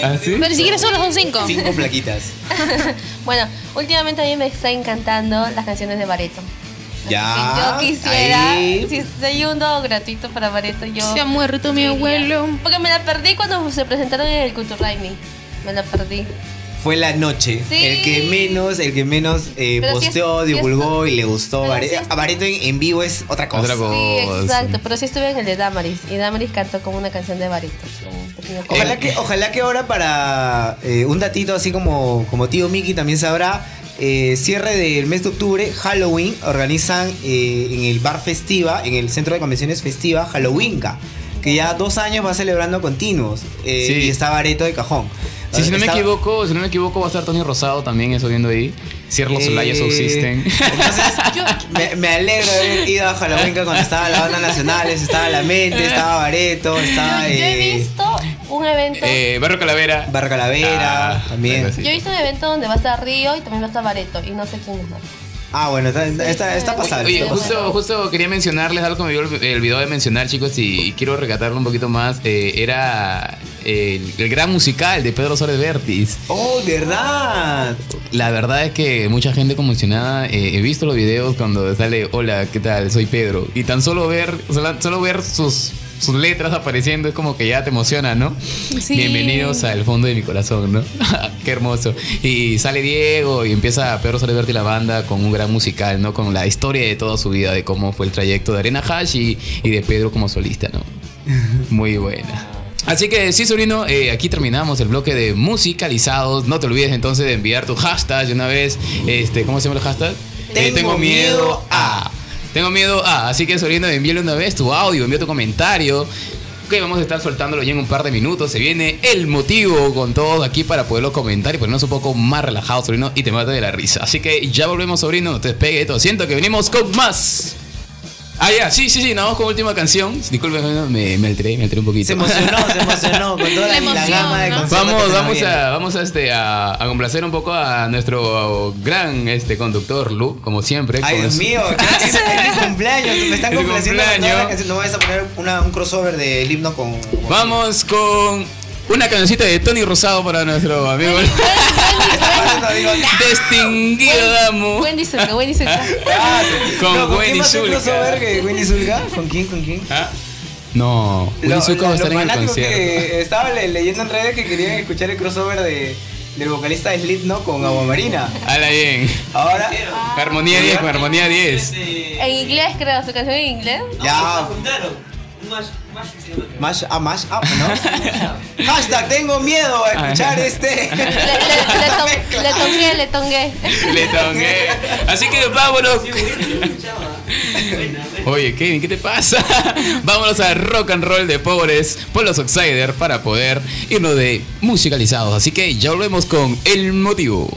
¿Ah, sí? Pero ni siquiera solo son cinco. Cinco plaquitas. Bueno, últimamente a mí me está encantando las canciones de Bareto. Ya. Yo quisiera, ahí. si hay uno gratuito para Bareto, yo. Se ha muerto mi abuelo. Porque me la perdí cuando se presentaron en el Culturraimi. Me la perdí. Fue la noche. Sí. El que menos, el que menos eh, sí posteó, sí divulgó es- y le gustó. a Bareto en, en vivo es otra cosa. Otra cosa. Sí, exacto. Pero sí estuve en el de Damaris. Y Damaris cantó como una canción de Bareto. un. Ojalá que, ojalá que ahora para eh, un datito así como, como tío Mickey también sabrá, eh, cierre del mes de octubre, Halloween, organizan eh, en el bar Festiva, en el centro de convenciones Festiva, Halloweenka, que ya dos años va celebrando continuos. eh, Sí. Y está Bareto de cajón. Sí, si no me equivoco, si no me equivoco va a estar Tony Rosado también, eso viendo ahí. Cierra los Eh, System. Entonces, me, me alegro de haber ido a Halloweenka cuando estaba la banda nacionales, estaba La Mente, estaba Bareto, Yo, estaba yo he eh, visto un evento. eh, Barrio Calavera. Barra Calavera, Ah, también. yo he visto un evento donde va a estar Río y también va a estar Bareto. Y no sé quién es más. Ah, bueno, está, está, está pasable. Oye, está pasable. justo, justo quería mencionarles algo que me dio el, el video de mencionar, chicos, y, y quiero recatarlo un poquito más. Eh, era el, el gran musical de Pedro Suárez Vértiz. Oh, ¿verdad? La verdad es que mucha gente conmocionada. eh, he visto los videos cuando sale, hola, ¿qué tal? Soy Pedro. Y tan solo ver, solo, solo ver sus, sus letras apareciendo es como que ya te emociona, ¿no? Sí. Bienvenidos al fondo de mi corazón, ¿no? Qué hermoso. Y sale Diego y empieza Pedro Vértiz y la banda con un gran musical, ¿no? Con la historia de toda su vida, de cómo fue el trayecto de Arena Hash y, y de Pedro como solista, ¿no? Muy buena. Así que sí, sobrino, eh, aquí terminamos el bloque de musicalizados. No te olvides entonces de enviar tu hashtag de una vez. Este, ¿Cómo se llama el hashtag? Eh, Tengo miedo a. Tengo miedo a. Así que, sobrino, envíale una vez tu audio, envía tu comentario. Que vamos a estar soltándolo ya en un par de minutos. Se viene el motivo con todos aquí para poderlo comentar y ponernos un poco más relajados, sobrino, y te mate de la risa. Así que ya volvemos, sobrino. No te despegue de. Siento que venimos con más. Ah, ya, sí, sí, sí, nos vamos con última canción. Disculpe, me, me alteré, me alteré un poquito. Se emocionó, se emocionó con toda la, La la emoción, gama de Vamos, vamos a, vamos a este a, a complacer un poco a nuestro gran este conductor Lu, como siempre. Ay, con Dios su- mío, es mi cumpleaños. Me están complaciendo con toda la canción. No vayas a poner una- un crossover del himno con. con- Vamos con una cancioncita de Tony Rosado para nuestro amigo no nada. distinguido damo. Wendy Zulka, Wendy Zulka. Ah, Con no, ¿con Wendy Zulka. Wendy Zulka? ¿Con quién? ¿Con quién? ¿Ah? No, Lo- Willy Zucca va a estar en el concierto. que estaba le- leyendo en redes que querían escuchar el crossover de, del vocalista de Slipknot con Agua Marina. Hala bien. Ahora, Armonía 10, con Armonía 10. En inglés, creo, su canción en inglés. ya. Mash, ah, mash up, ¿no? Hashtag, tengo miedo a escuchar este. Le, le, le, tom- le tongué, le tongué. Le tongué. Así que vámonos. Oye, Kevin, ¿qué te pasa? Vámonos a rock and roll de pobres por los Outsider para poder irnos de musicalizados. Así que ya volvemos con el motivo.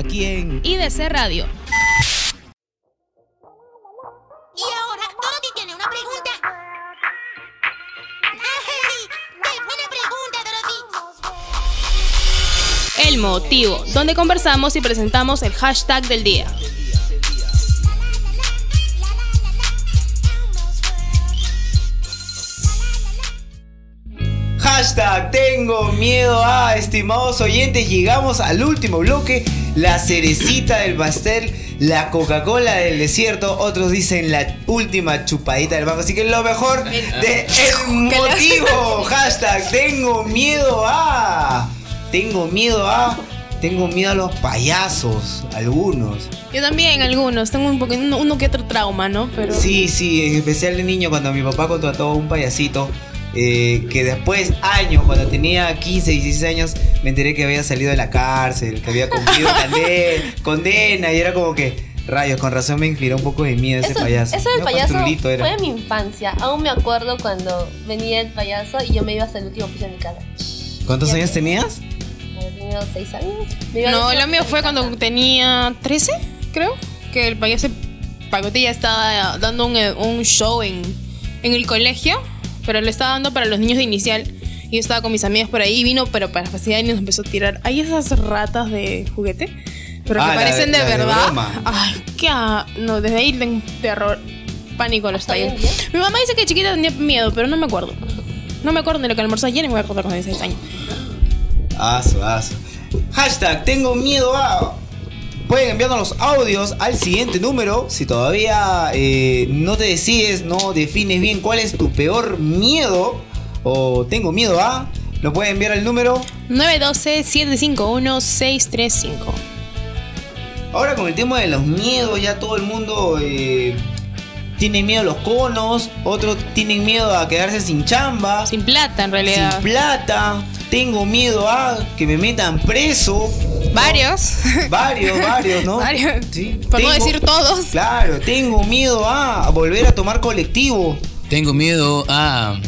Aquí en IDC Radio. Y ahora, Dorothy tiene una pregunta. ¡Ay! ¡Qué buena pregunta, Dorothy! El motivo, donde conversamos y presentamos el hashtag del día. Hashtag tengo miedo a, estimados oyentes, llegamos al último bloque, la cerecita del pastel, la Coca-Cola del desierto, otros dicen la última chupadita del banco, así que lo mejor de el motivo, hashtag tengo miedo a, tengo miedo a, tengo miedo a los payasos, algunos. Yo también, algunos. Tengo un poco, uno, uno que otro trauma, ¿no? Pero. Sí, sí, en especial de niño cuando mi papá contrató a un payasito. Eh, que después, años, cuando tenía 15, 16 años, me enteré que había salido de la cárcel, que había cumplido condena, y era como que, rayos, con razón me inspiró un poco de miedo ese Eso, payaso. eso del No, payaso fue de mi infancia. Aún me acuerdo cuando venía el payaso y yo me iba hasta el último piso de mi casa. ¿Cuántos años tenías? Tenido seis años. Me No, lo mío fue cuando tenía 13, creo. Que el payaso Pacotilla estaba dando un, un show en, en el colegio. Pero lo estaba dando para los niños de inicial. Y yo estaba con mis amigos por ahí y vino, pero para fastidiar y nos empezó a tirar. Hay esas ratas de juguete, pero Ah, que la parecen de- de, de verdad. broma. Ay, qué. a- No, desde ahí tengo terror, pánico a los ¿Hasta hoy en talleres. Mi mamá dice que de chiquita tenía miedo, pero no me acuerdo. No me acuerdo de lo que almorzó ayer y me voy a acordar con 16 años. Aso, aso. Hashtag tengo miedo a. Pueden enviarnos los audios al siguiente número. Si todavía eh, no te decides, no defines bien cuál es tu peor miedo o tengo miedo a, lo pueden enviar al número. 912-751-635. Ahora con el tema de los miedos, ya todo el mundo eh, tiene miedo a los conos, otros tienen miedo a quedarse sin chamba, Sin plata, en realidad. sin plata. Tengo miedo a que me metan preso. Varios. Varios, varios, ¿no? Varios. Sí. Por no Tengo- decir todos. Claro, tengo miedo a volver a tomar colectivo. Tengo miedo a.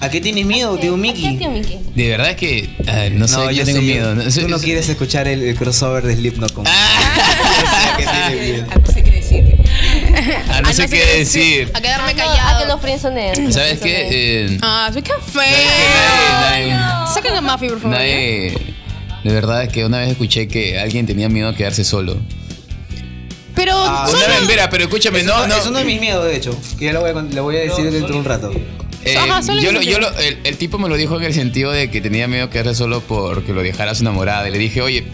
¿A qué tienes miedo, tío ¿A qué, Mickey? De verdad es que. ah, no sé, yo, yo tengo sé, miedo. No, Tú no quieres escuchar el, el crossover de Slipknot con. Ah, que tiene miedo. Ah, no sé qué decir. ah, no Ah, sé qué decir. A quedarme Ah, no, callado. A que lo friendzoneen. ¿Sabes qué? Eh, Ah, soy café. a Mafi, por favor. De verdad es que una vez escuché que alguien tenía miedo a quedarse solo. Pero Ah, solo- Una vez, mira, pero escúchame, Es no, no. Es uno de mis miedos, de hecho. Que ya lo voy a, voy a decir dentro de un rato. Eh, Ajá, solo yo lo- yo lo- el, el tipo me lo dijo en el sentido de que tenía miedo de quedarse solo porque lo dejara su enamorada. Y le dije, oye,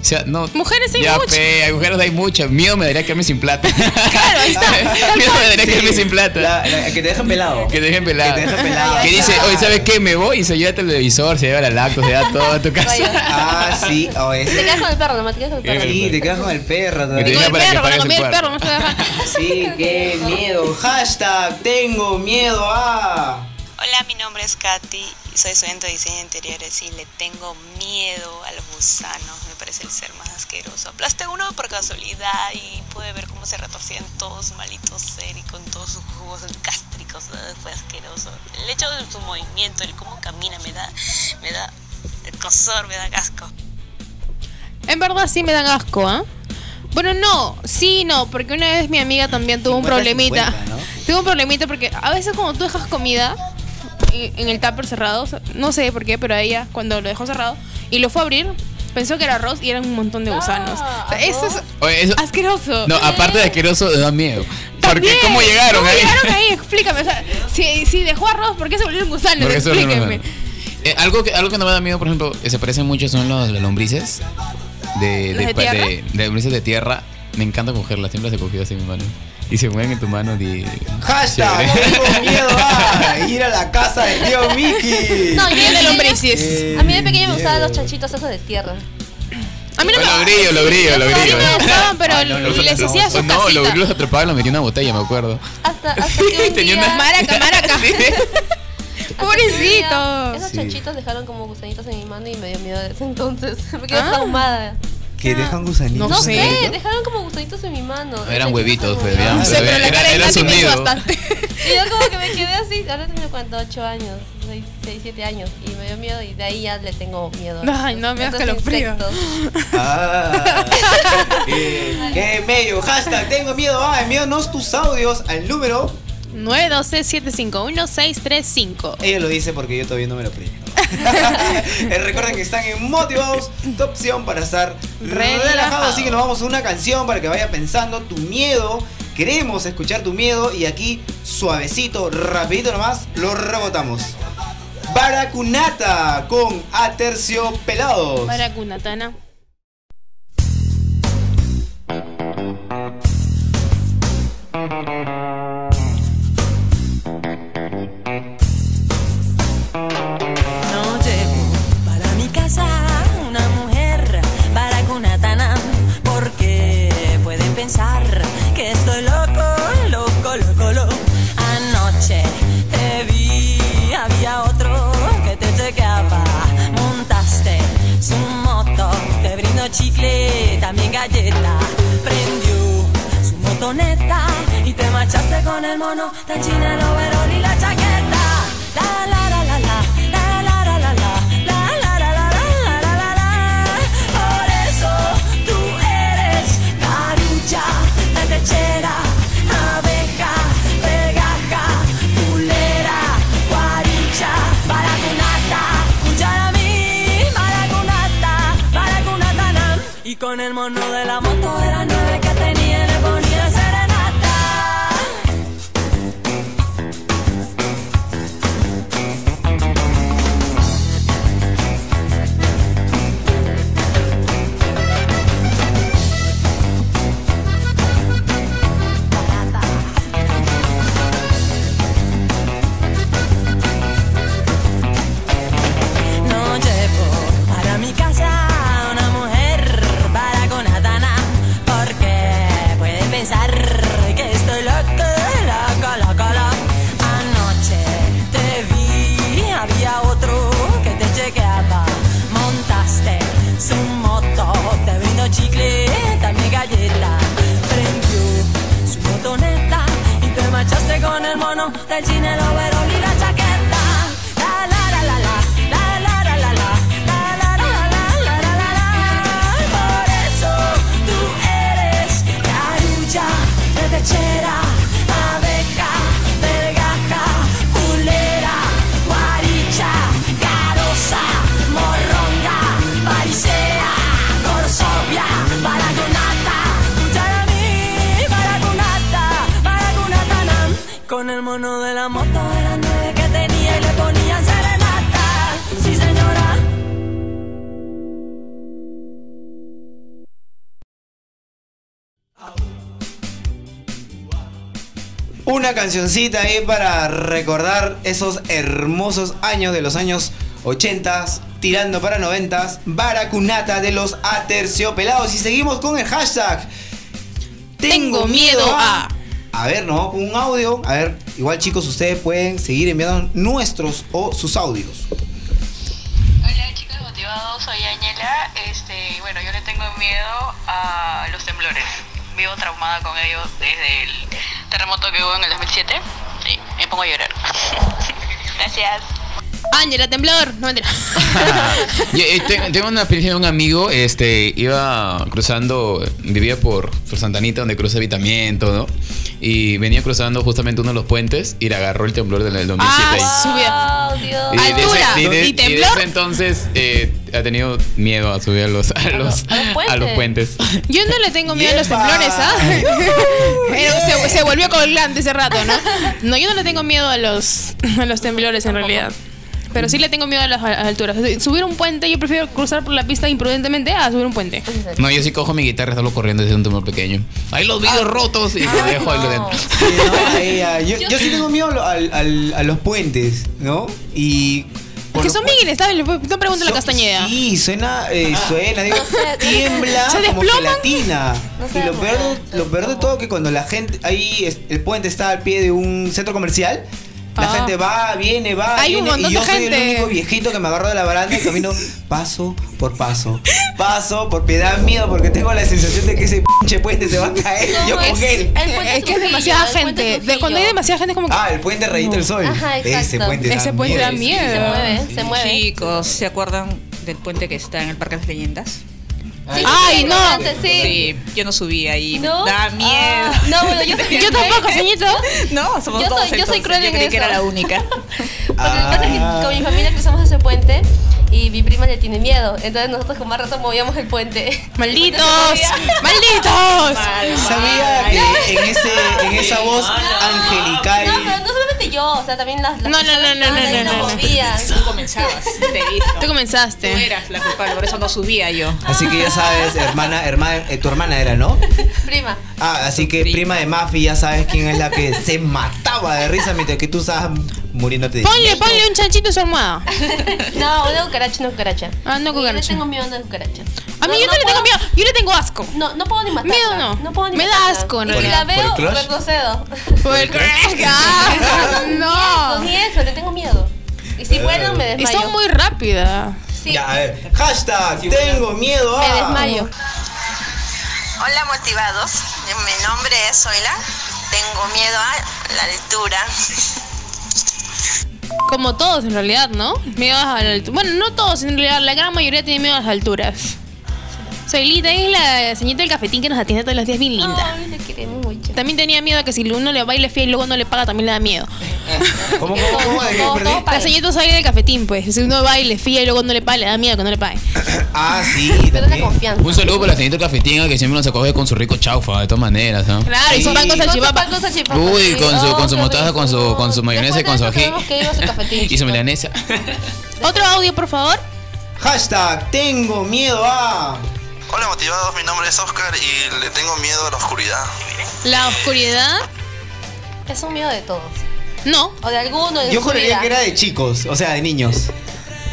o sea, no. Mujeres hay ya, muchas. pe, hay mujeres hay muchas. Miedo me daría quedarme sin plata. Claro, ahí está. miedo me daría quedarme sin plata. La- la- que te dejan pelado. Que te dejen pelado. Que te dejen pelado. Que dice, oye, ¿sabes qué? Me voy y se lleva el televisor, se lleva la lacto, se lleva todo a tu casa. Vaya. Ah, sí. Oh, ese- Te quedas con el perro, nomás te quedas con el perro. Sí, te quedas con el perro. Que te Con el perro, con la comida del perro, no se deja. Sí, qué miedo. Hashtag tengo miedo a. Hola, mi nombre es Katy y soy estudiante de diseño de interiores y le tengo miedo a los gusanos. Me parece el ser más asqueroso. Aplasté uno por casualidad y pude ver cómo se retorcían todos su malito ser y con todos sus jugos gástricos. ¿no? Fue asqueroso. El hecho de su movimiento, el cómo camina, me da, me da el cosor, me da asco. En verdad sí me dan asco, ¿ah? Bueno, no, sí, no, porque una vez mi amiga también tuvo un 50, problemita. 50, ¿no? Tuvo un problemita porque a veces cuando tú dejas comida en, el tupper cerrado, no sé por qué, pero ella cuando lo dejó cerrado y lo fue a abrir, pensó que era arroz y eran un montón de gusanos. Ah, O sea, eso es Oye, eso, asqueroso. no, aparte de asqueroso, da miedo. Porque. ¿cómo llegaron ¿Cómo ahí? llegaron ahí? Explícame. O sea, si, si dejó arroz, ¿por qué se volvieron gusanos? Explíqueme. Eh, algo, que, algo que no me da miedo, por ejemplo, que se parecen mucho son los, lombrices. De lombrices de tierra. Me encanta cogerlas, siempre las he cogido así en mi mano. Y se mueven en tu mano y... Hashtag Chévere. tengo miedo a ir a la casa del tío Mickey. No, yo de de lombrices. Eh, A mí de pequeña me gustaban los chanchitos esos de tierra. A mí no Bueno, me lo brillo, lo brillo, lo Sí brillo. me gustaban, pero Ah, no, no, les no, hacía su no, casita. los grillos atrapaban, los metí en una botella, me acuerdo. Hasta, hasta que un Tenía día... una- Maraca, maraca. Pobrecito. Esos Sí. chanchitos dejaron como gusanitos en mi mano y me dio miedo desde entonces. Me quedé Ah. traumada. Que dejan gusanitos. No, No sé, dejaron como gusanitos en mi mano. Eran huevitos, pues. pero No sé, pero la cara era Katy me bastante. Y yo como que me quedé así, ahora tengo cuánto, 8 años, 6, 7 años, y me dio miedo y de ahí ya le tengo miedo. Ay, no, me estos calofrío. insectos. Ah, medio. Hashtag tengo miedo. Ah, envíanos tus audios al número. 912-751-635. Ella lo dice porque yo todavía no me lo aprendo. Eh, Recuerden que están en Motivados, tu opción para estar Relajado. Así que nos vamos a una canción para que vaya pensando tu miedo. Queremos escuchar tu miedo y aquí suavecito, rapidito nomás, lo rebotamos. Baracunata con Aterciopelados. Para Kunatana. No marchaste con el mono, tan china el overol y la chaqueta. La la la la la, la la la la la, abeja, pegaja, pulera, guaricha, baracunata. Y con el mono de la cancioncita ahí para recordar esos hermosos años de los años 80, tirando para 90, Baracunata de los Aterciopelados. Y seguimos con el hashtag. Tengo miedo a. A ver, ¿no? Un audio. A ver, igual chicos, ustedes pueden seguir enviando nuestros o sus audios. Hola chicos motivados, soy Añela. Este, bueno, yo le tengo miedo a los temblores. Vivo traumada con ellos desde el terremoto que hubo en el 2007. Sí, me pongo a llorar. Gracias. Ángela, temblor. No mentira. Yo, eh, te- tengo una experiencia de un amigo, este, iba cruzando, vivía por, por Santanita, donde cruza Evitamiento, ¿no? Y venía cruzando justamente uno de los puentes y le agarró el temblor del del 2007. ahí. Ah, subida. Dios. Y desde- y de- ¿Y y temblor? desde entonces eh, ha tenido miedo a subir a los, a los, a los a los puentes. Yo no le tengo miedo a los temblores, ¿ah? Pero se, se volvió colgante ese rato, ¿no? No, yo no le tengo miedo a los, a los temblores en realidad. Pero sí le tengo miedo a las, a las alturas. Subir un puente, yo prefiero cruzar por la pista imprudentemente a subir un puente. No, yo sí cojo mi guitarra y salgo corriendo desde un temblor pequeño. Ahí los vidrios rotos y dejo lo dentro. Sí, no, ahí, ah, yo, yo sí tengo miedo al- al- a los puentes, ¿no? Y. Es que son bien inestables, pues, no pregunto la Castañeda. Sí, suena, eh, suena, digo, tiembla ¿Se como desploman? gelatina. No y lo peor, lo peor de todo que cuando la gente, ahí es- el puente está al pie de un centro comercial, La Ah. gente va, viene, va, Hay un viene, montón y yo de soy gente. el único viejito que me agarro de la baranda y camino paso por paso. Paso porque da miedo porque tengo la sensación de que ese pinche puente se va a caer yo es, con él. es que es demasiada gente. De- cuando hay demasiada gente es como que. Ah, el puente Rayito del Sol. Ajá, exacto. Ese puente da Ese puente da miedo. Se mueve, se mueve. Chicos, ¿se acuerdan del puente que está en el Parque de las Leyendas? Sí, Ay, no. sí. Sí, yo no subí ahí. ¿No? Da miedo. Ah, no, bueno, yo, Yo tampoco, señorito. No, somos Yo dos. soy- yo soy cruel yo en creí que era la única. Porque lo que pasa es que Ah. con mi familia cruzamos ese puente y mi prima le tiene miedo. Entonces nosotros con más razón movíamos el puente. ¡Malditos! ¡Malditos! Sabía que en, ese, en esa voz angelical. No, pero no solamente yo, o sea, también las, las No, no, no, no, no, no, no, no. movían. Tú comenzabas. Tú Tú comenzaste. eras la culpable, por eso no subía yo. Así que ya sabes, hermana, hermana, eh, tu hermana era, ¿no? Prima. Ah, así que prima de Mafi, ya sabes quién es la que se mataba de risa mientras que tú estabas muriéndote de Ponle, ponle un chanchito en su almohada. No, una cucaracha, una cucaracha. Ah, no Yo le cucaracha. tengo miedo a una cucaracha. A mí yo no le tengo miedo, yo le tengo asco. No, no puedo ni matarla. Miedo no. No puedo ni Me da matarla. asco, en Y si la ¿Por veo, retrocedo. Por el Ah, No. No. Ni eso, le tengo miedo. Y si vuelan, me Y desmayo. son muy rápidas. Sí. Ya, a ver, hashtag, tengo miedo a. Me desmayo. Hola motivados, mi nombre es Zoila, tengo miedo a la altura. Como todos en realidad, ¿no? Miedo a la altura. Bueno, no todos, en realidad la gran mayoría tiene miedo a las alturas. Soy Lita, es la señorita del cafetín que nos atiende todos los días, bien linda. Ay, le queremos mucho. También tenía miedo a que si uno le baile fiel y luego no le paga, también le da miedo. ¿Cómo, cómo, cómo? ¿De qué Todo- perdí? todo La señorita Soy del cafetín, pues. Si uno baile fiel y luego no le paga, le da miedo que no le pague. Ah, sí, Pero la también. confianza. Un saludo para la señorita cafetina que siempre nos acoge con su rico chaufa, de todas maneras, ¿no? Claro, y Con su salchipapa. con salchipapa, Uy, con su, con su qué mostaza, con su, rico. con su mayonesa y con su ají. eso tenemos que ir a su cafetín, Y su chicos. milanesa. Otro audio, por favor. Hashtag, tengo miedo a. Hola motivados, mi nombre es Oscar y le tengo miedo a la oscuridad. La oscuridad. Es un miedo de todos. No. O de alguno de Yo juraría que era de chicos, o sea, de niños.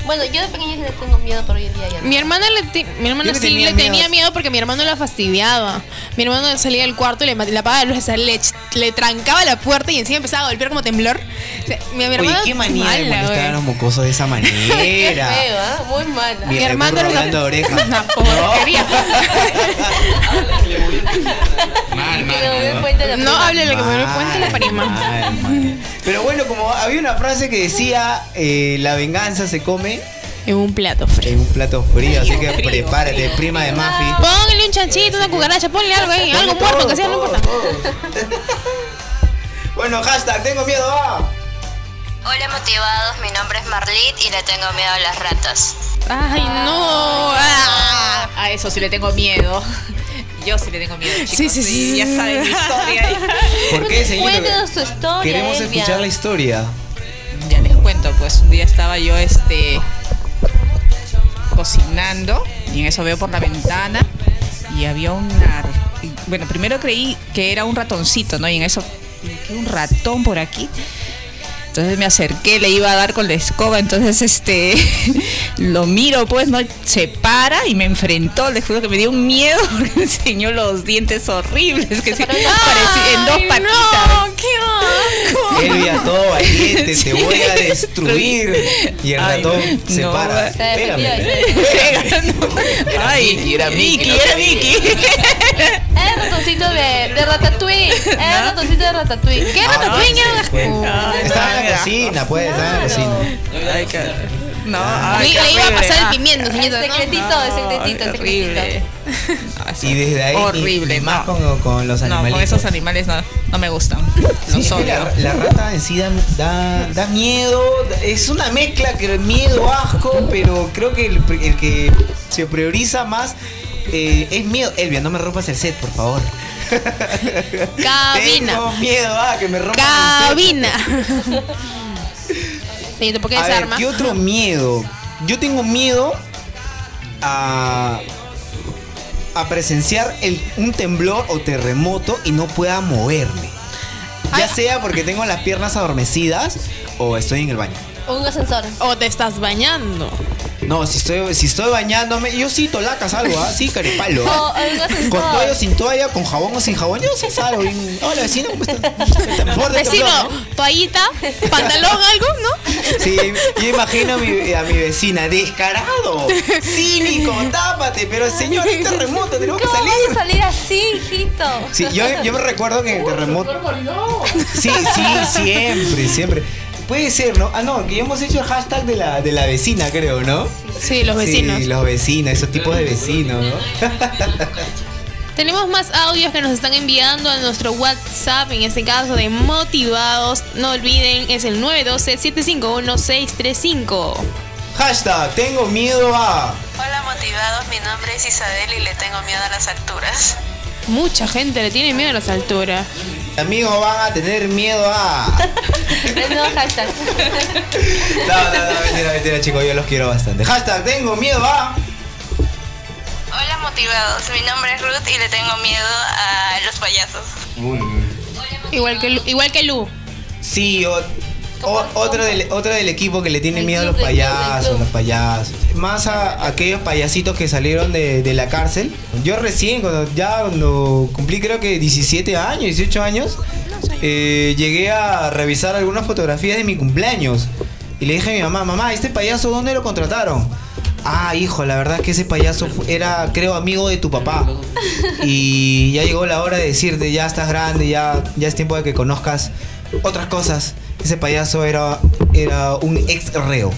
Bueno, yo de pequeña sí le tengo miedo, pero hoy en día ya no. Mi hermana le mi hermana sí tenía le tenía miedo. miedo porque mi hermano la fastidiaba. Mi hermano salía del cuarto y le, le apagaba la luz, o sea, le, le trancaba la puerta y encima empezaba a golpear como temblor. O sea, mi, mi Oye, qué manía de mala, molestar a los mocosos de esa Qué manera. feo, ¿ah? Muy mala. Mi Mi hermano era una- de orejas. Una porquería. Mal, Que puente a la No de lo que me dio cuenta la Mal, prima. mal, mal. Pero bueno, como había una frase que decía, eh, la venganza se come En un plato frío. en un plato frío, así que Frío, prepárate, frío, prima de. Mafi. Póngale un chanchito, una cucaracha, ponle algo ahí, algo muerto, que sea, no importa. Bueno, hashtag, tengo miedo a. Hola motivados, mi nombre es Marlit y le tengo miedo a las ratas. Ay, no. Ah. A eso sí le tengo miedo. Yo sí le tengo miedo, chicos. Sí, sí, sí. Ya saben mi historia. ¿Por qué, señor? Su historia. Queremos Elvia. escuchar la historia. Ya les cuento, pues un día estaba yo este cocinando y en eso veo por la ventana y había una bueno, primero creí que era un ratoncito, ¿no? Y en eso ¿qué, un ratón por aquí. Entonces me acerqué, le iba a dar con la escoba, entonces este lo miro pues, no se para y me enfrentó, les juro que me dio un miedo porque me enseñó los dientes horribles que sí, parecía- en dos patitas. No, qué asco. Elvia, todo valiente, Sí. te voy a destruir. Y el Ay, ratón no, se no, para. Se Pégame. se Ay, Mickey, era Mickey, no era Mickey. Es el ratoncito de, de Ratatouille. Es el ratoncito de Ratatouille. ¿Qué Ah, Ratatouille? sí, pues. La cocina, pues, estaba en la cocina. Ay, qué- No, Le, ay, qué le iba a pasar ah. el pimiento, señorita. El ¿no? secretito, el secretito, el horrible. secretito. No, eso- Y desde ahí, Horrible, y más no. con, con los No, animales. con esos animales no, no me gustan. Sí, es que la, la rata en sí da, da, da miedo, es una mezcla que miedo, asco, pero creo que el, el que se prioriza más eh, es miedo. Elvia, no me rompas el set, por favor. Cabina. Tengo miedo a que me rompan Cabina. Señorita, ¿por qué el set. A ver, desarma? ¿qué otro miedo? Yo tengo miedo a a presenciar el- un temblor o terremoto y no pueda moverme. Ya sea porque tengo las piernas adormecidas o estoy en el baño. Un ascensor. O te estás bañando. No, si estoy, si estoy bañándome, yo sí tolacas algo, ¿ah? Sí, carepalo. ¿ah? un ascensor. Con toalla o sin toalla, con jabón o sin jabón, yo sí salgo. bien. Hola, vecino, ¿cómo estás? Vecino, ¿no? toallita, pantalón, algo, ¿no? Sí, yo imagino a mi, a mi vecina, descarado, cínico, tápate, pero señor, hay terremoto, tenemos que ¿Cómo salir. vas a salir así, hijito? Sí, yo, yo me recuerdo que en el terremoto. Sí, sí, siempre, siempre. Puede ser, ¿no? Ah, no, que ya hemos hecho el hashtag de la, de la vecina, creo, ¿no? Sí, los vecinos. Sí, los vecinos, esos tipos de vecinos, ¿no? Tenemos más audios que nos están enviando a nuestro WhatsApp, en este caso de motivados. No olviden, es el 912-751-635. Hashtag, tengo miedo a. Hola motivados, mi nombre es Isabel y le tengo miedo a las alturas. Mucha gente le tiene miedo a las alturas. Amigos van a tener miedo a. Nuevo hashtag. No, no, no, mentira, mentira, chicos, yo los quiero bastante. Hashtag, tengo miedo a. Hola motivados, mi nombre es Ruth y le tengo miedo a los payasos. Igual que Lu. Igual que Lu. Sí, o- o- otro, del, otro del equipo que le tiene El miedo a los payasos, los payasos. Más a, aquellos payasitos que salieron de, de la cárcel. Yo recién, cuando ya cuando cumplí creo que 17 años, 18 años, eh, llegué a revisar algunas fotografías de mi cumpleaños. Y le dije a mi mamá, mamá, ¿este payaso dónde lo contrataron? Ah, hijo, la verdad es que ese payaso era, creo, amigo de tu papá. Y ya llegó la hora de decirte, ya estás grande, ya, ya es tiempo de que conozcas otras cosas. Ese payaso era, era un ex reo.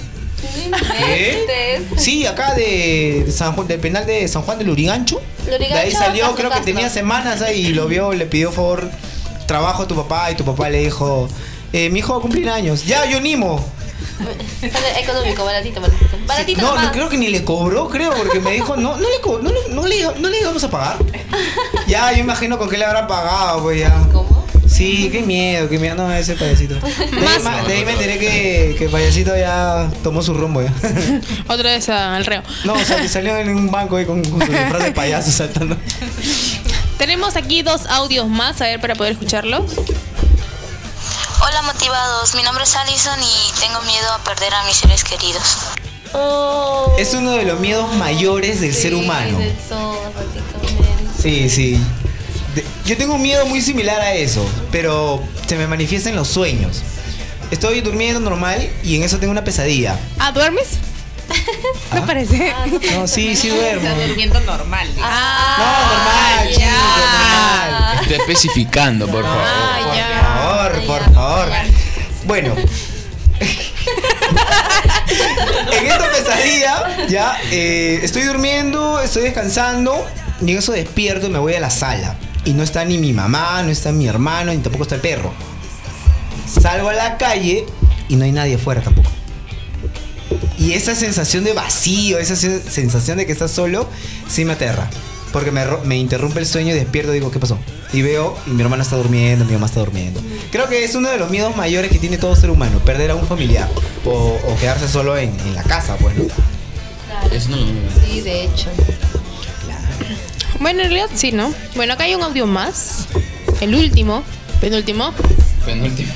¿Qué? Sí, acá de San Juan, del penal de San Juan del Urigancho. Lurigancho, De ahí salió, creo que tenía semanas ahí y lo vio, le pidió favor trabajo a tu papá y tu papá le dijo, eh, mi hijo va a cumplir años. Ya, yo animo. Económico, baratito, baratito. Baratito No, nomás. no, creo que ni le cobró, creo, porque me dijo, no, no le, no, le- no le, no le íbamos a pagar. Ya, yo imagino con qué le habrá pagado, pues ya. ¿Cómo? Sí, qué miedo, qué miedo, no, ese payasito. De ahí, ma- de ahí me enteré que, que el payasito ya tomó su rumbo ya. Otra vez al reo. No, o sea, que salió en un banco ahí con, con su disfraz de payaso saltando. Tenemos aquí dos audios más, a ver, para poder escucharlos. Hola motivados, mi nombre es Alison y tengo miedo a perder a mis seres queridos. Oh. Es uno de los miedos mayores del ser humano. De todo, prácticamente. Sí, sí. De- yo tengo un miedo muy similar a eso, pero se me manifiesta en los sueños. Estoy durmiendo normal y en eso tengo una pesadilla. Ah, ¿duermes? Me parece. No, sí, sí duermo. Está durmiendo normal. Ah, normal, chicos, normal. Está especificando, por favor. Ah, Por favor, por favor. Bueno. en esta pesadilla, ya, eh, estoy durmiendo, estoy descansando, y en eso despierto y me voy a la sala. Y no está ni mi mamá, no está mi hermano, ni tampoco está el perro. Salgo a la calle y no hay nadie afuera tampoco. Y esa sensación de vacío, esa sen- sensación de que estás solo, sí me aterra. Porque me, interrumpe el sueño y despierto y digo, ¿qué pasó? Y veo, y mi hermano está durmiendo, mi mamá está durmiendo. Creo que es uno de los miedos mayores que tiene todo ser humano, perder a un familiar. O, o quedarse solo en, en la casa, bueno. Eso no lo Sí, de hecho. Bueno, en realidad sí, ¿no? Bueno, acá hay un audio más. El último. Penúltimo. Penúltimo.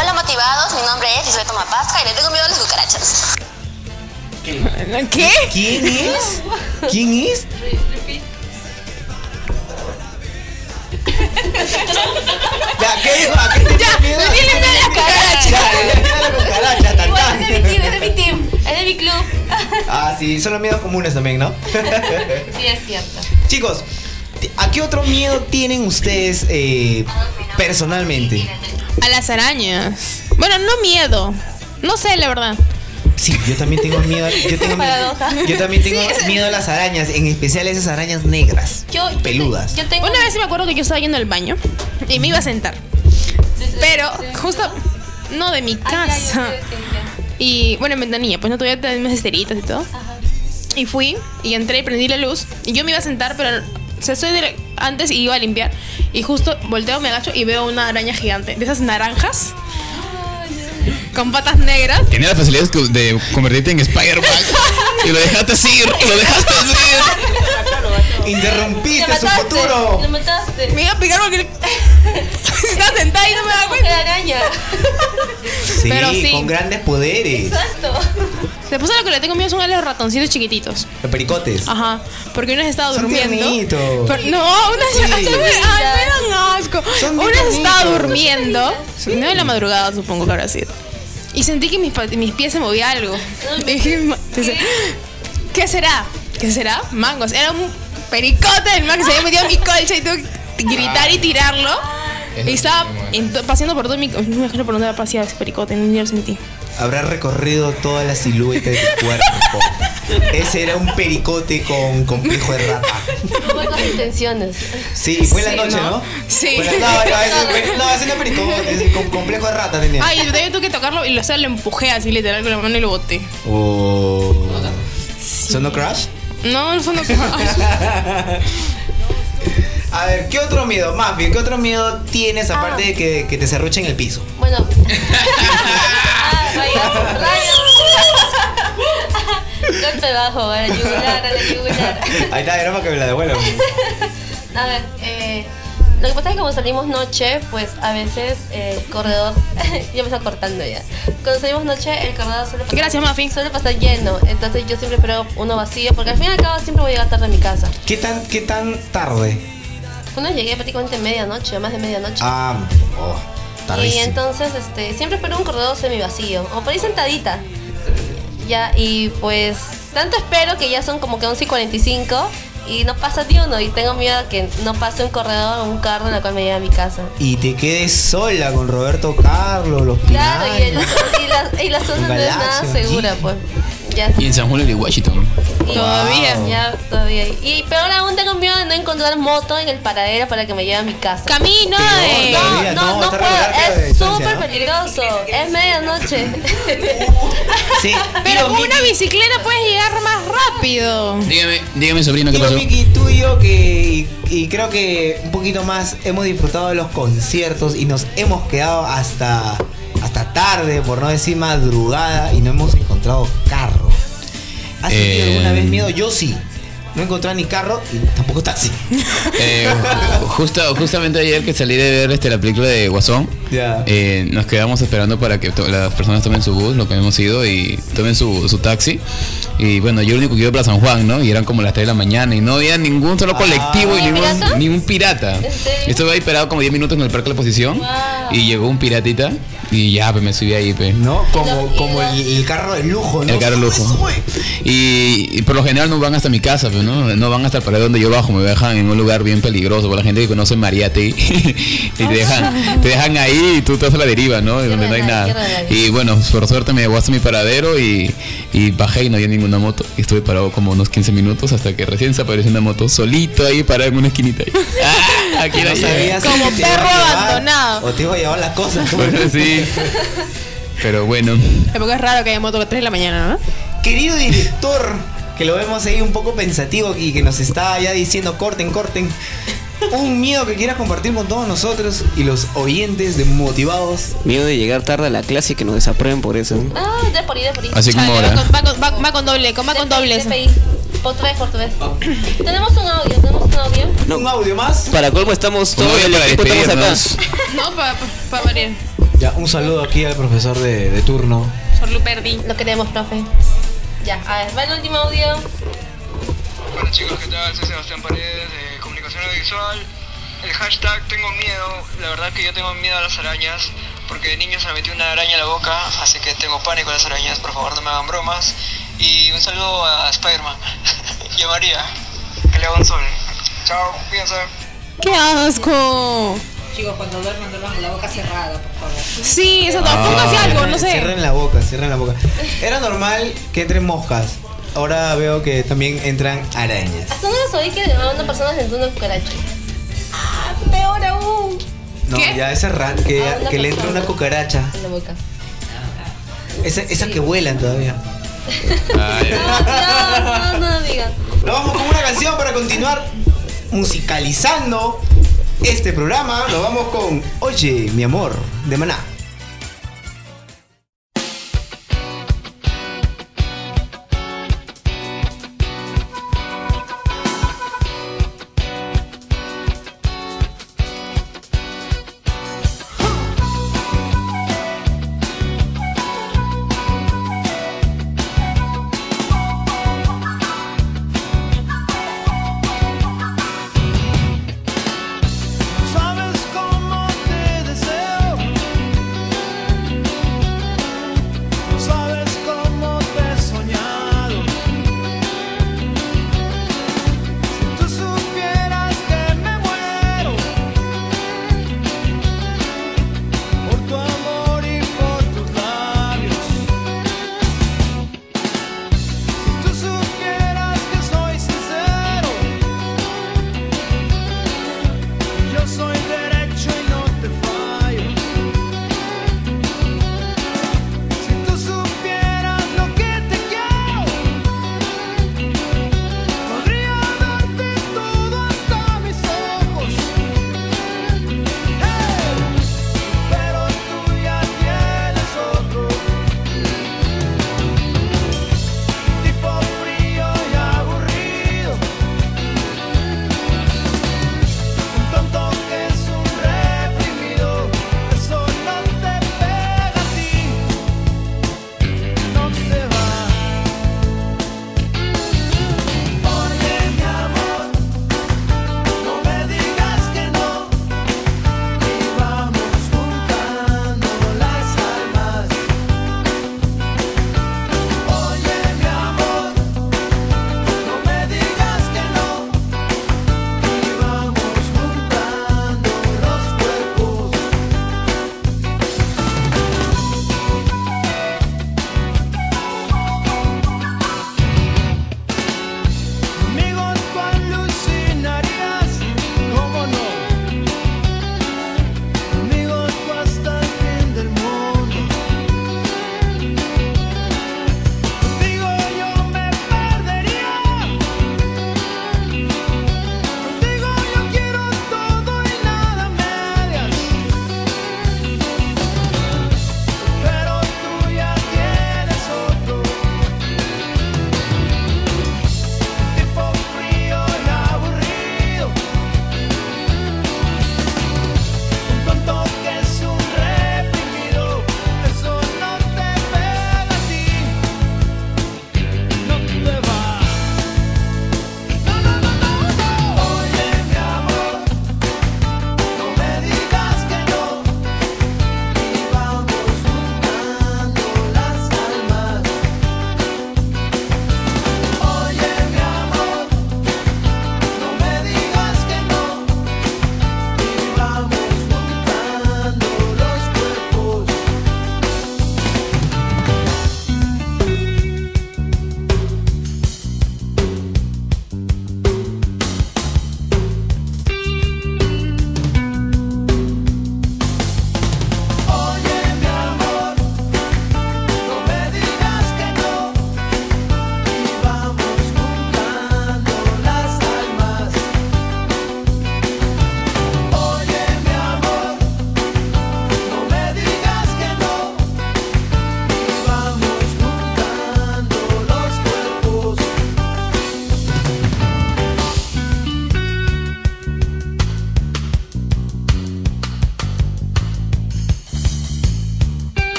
Hola motivados, mi nombre es Isabel Tomapasca y le tengo miedo a las cucarachas. ¿Qué? ¿Quién es? ¿Quién es? Ya, ¿qué dijo? ¿A qué te Ya, miedo? le tiene miedo a la cucaracha. Cucaracha, tan, tan. es de mi team, es de mi team. Es de mi club. Ah, sí, son los miedos comunes también, ¿no? Sí, es cierto. Chicos, ¿a qué otro miedo tienen ustedes eh, personalmente? A las arañas. Bueno, no miedo. No sé, la verdad. Sí, yo también tengo miedo. Yo, tengo yo también tengo Sí, miedo a las arañas, en especial a esas arañas negras, Yo, yo peludas. Yo tengo. Una vez me acuerdo que yo estaba yendo al baño y me iba a sentar. Pero justo no de mi casa. Y bueno, en ventanilla, pues no todavía tenemos esteritas y todo. Y fui y entré y prendí la luz. Y yo me iba a sentar, pero o sea, soy de- antes y iba a limpiar. Y justo volteo, me agacho y veo una araña gigante. De esas naranjas. Con patas negras. Tenía la facilidad de convertirte en Spider-Man. y lo dejaste así, y lo dejaste así. Interrumpiste su futuro. Mataste. Me iba a picar porque está sentada y no me da cuenta. araña. Sí, Pero sí. con grandes poderes. Exacto. Después a lo que le tengo miedo son a los ratoncitos chiquititos. Los pericotes. Ajá, porque una estaba Son durmiendo. tiernitos. Pero- no, una Sí. ay, me dan asco. Son bien Una estaba durmiendo, no en la madrugada supongo que habrá sido. Y sentí que mis, pa- mis pies se movía algo. Dije, ma- entonces, ¿Qué será? ¿Qué será? Mangos. Era un pericote del man que se había metido en mi colcha y tuve que gritar y tirarlo. Y estaba en paseando por todo mi. No me imagino por dónde había paseado ese pericote, ni lo sentí. Habrá recorrido toda la silueta de tu cuerpo. Ese era un pericote con complejo de rata. Buenas intenciones. Sí, fue en Sí, la noche, ¿no? ¿no? Sí. No, no, ese, no, ese no es pericote, ese con complejo de rata tenía. Ay, yo también tuve que tocarlo y lo, o sea, lo empujé así literal con la mano y lo boté. Oh. ¿Sonó Crash? No, eso no. A ver, ¿qué otro miedo? Más bien, ¿qué otro miedo tienes aparte de que, que te cerruche en el piso? Bueno. ah, rayos, rayos. Golpe bajo, a la yugular, a la yugular. Ahí está, era para que me la devuelvan. A ver, eh, lo que pasa es que como salimos noche, pues a veces eh, el corredor, ya me está cortando ya. Cuando salimos noche, el corredor suele pasar, Gracias, Mafi. suele pasar lleno. Entonces yo siempre espero uno vacío, porque al fin y al cabo siempre voy a llegar tarde a mi casa. ¿Qué tan, qué tan tarde? Uno llegué prácticamente medianoche, más de medianoche. Ah, oh, y tardísimo. entonces este, siempre espero un corredor semi vacío, o por ahí sentadita. Ya, y pues tanto espero que ya son como que 11 y 45 y no pasa ni uno. Y tengo miedo a que no pase un corredor o un carro en el cual me lleve a mi casa. Y te quedes sola con Roberto Carlos, los Claro, y, el- y la, y la zona no es nada segura, pues. Ya, Y en San Julio de Washington. y- Todavía. Ya, todavía. Y peor aún tengo miedo de no encontrar moto en el paradero para que me lleve a mi casa. Camino de. No, no, no, puedo. Es súper ¿no? peligroso. Es medianoche. Sí, Pero con una bicicleta puedes llegar más rápido. Dígame, dígame sobrino, ¿qué Tío pasó? Miki, tú y yo que, y, y creo que un poquito más hemos disfrutado de los conciertos y nos hemos quedado hasta, hasta tarde, por no decir madrugada, y no hemos encontrado carro. ¿Has sentido Eh, alguna vez miedo? Yo sí. No he encontrado ni carro y tampoco taxi. Eh, justo, justamente ayer que salí de ver este, la película de Guasón, Ya. eh, nos quedamos esperando para que las personas tomen su bus, lo que hemos ido, y tomen su, su taxi. Y bueno, yo lo único que iba para San Juan, ¿no? Y eran como las 3 de la mañana y no había ningún solo colectivo y ¿Ni ningún, pirata? ningún pirata. Estuve ahí esperado como 10 minutos en el parque de la posición Wow. y llegó un piratita y ya, pues me subí ahí, pues. ¿No? Como, como el, el carro de lujo, ¿no? El carro Sube, lujo. Y, y por lo general no van hasta mi casa, pero no, no van hasta el pared donde yo bajo, me dejan en un lugar bien peligroso, por la gente que conoce Mariate y te dejan, te dejan ahí y tú estás a la deriva, ¿no? Y donde no hay de nada. de. Y bueno, por suerte me llegó hasta mi paradero y, y bajé y no había ninguna moto. Y estuve parado como unos 15 minutos hasta que recién se apareció una moto solito ahí parada en una esquinita. Ahí. ¡Ah! Aquí No sabías Como perro llevar abandonado. O te iba a llevar las cosas. Bueno, sí. Pero bueno. Porque es raro que haya moto a 3 de la mañana, ¿no? Querido director, que lo vemos ahí un poco pensativo y que nos está ya diciendo corten, corten. Un miedo que quieras compartir con todos nosotros y los oyentes de motivados. Miedo de llegar tarde a la clase y que nos desaprueben por eso. Ah, de por ahí, de por ahí. Así como va, ahora. con, va con- va- va con doble, con, va con doble. eso. DPI. Portugués, portugués. Tenemos un audio, tenemos un audio. No. Un audio más. Para colmo estamos todos el para equipo estamos acá. No, para pa, pa. Ya, un saludo aquí al profesor de, de turno. Solo perdí. Lo queremos, profe. Ya, a ver, va el último audio. Hola chicos, ¿qué tal? Soy Sebastián Paredes de Audiovisual. El hashtag tengo miedo, la verdad que yo tengo miedo a las arañas, porque de niño se me metió una araña en la boca, así que tengo pánico a las arañas, por favor no me hagan bromas. Y un saludo a Spider-Man y a María, que le haga un sol. Chao, cuídense. ¡Qué asco! Chicos, cuando duerman, duerman con la boca cerrada, por favor. Sí, eso. Ah, Póngase algo, no sé. Cierren la boca, cierren la boca. Era normal que entren moscas. Ahora veo que también entran arañas. Hasta no les oí que a una persona sentó una cucaracha. Ah, peor aún. No, ¿Qué? ya ese rat, que, Ah, que le entra una cucaracha. En la boca. Esa- esas que vuelan todavía. Ay, No, no, no, no, amiga. Nos vamos con una canción para continuar musicalizando este programa. Nos vamos con Oye, mi amor, de Maná.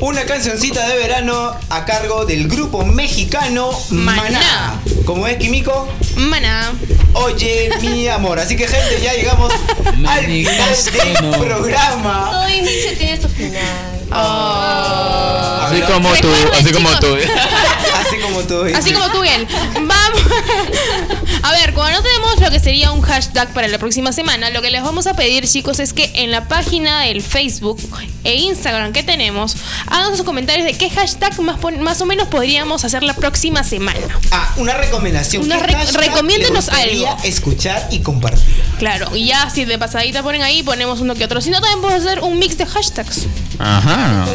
Una cancioncita de verano a cargo del grupo mexicano Maná. Maná. ¿Cómo es, Químico? Maná. Oye, mi amor. Así que, gente, ya llegamos al final del programa. Todo inicio tiene su final. Así como tú, así como tú. Así como tú. Así como tú, bien. Vamos. A ver, cuando no tenemos lo que sería un hashtag para la próxima semana, lo que les vamos a pedir, chicos, es que en la página del Facebook e Instagram que tenemos, hagan sus comentarios de qué hashtag más, más o menos podríamos hacer la próxima semana. Ah, una recomendación. Una ¿Qué re- hashtag recomiéndenos algo. Escuchar y compartir. Claro, y ya si de pasadita ponen ahí, ponemos uno que otro. Si no, también podemos hacer un mix de hashtags. Ajá.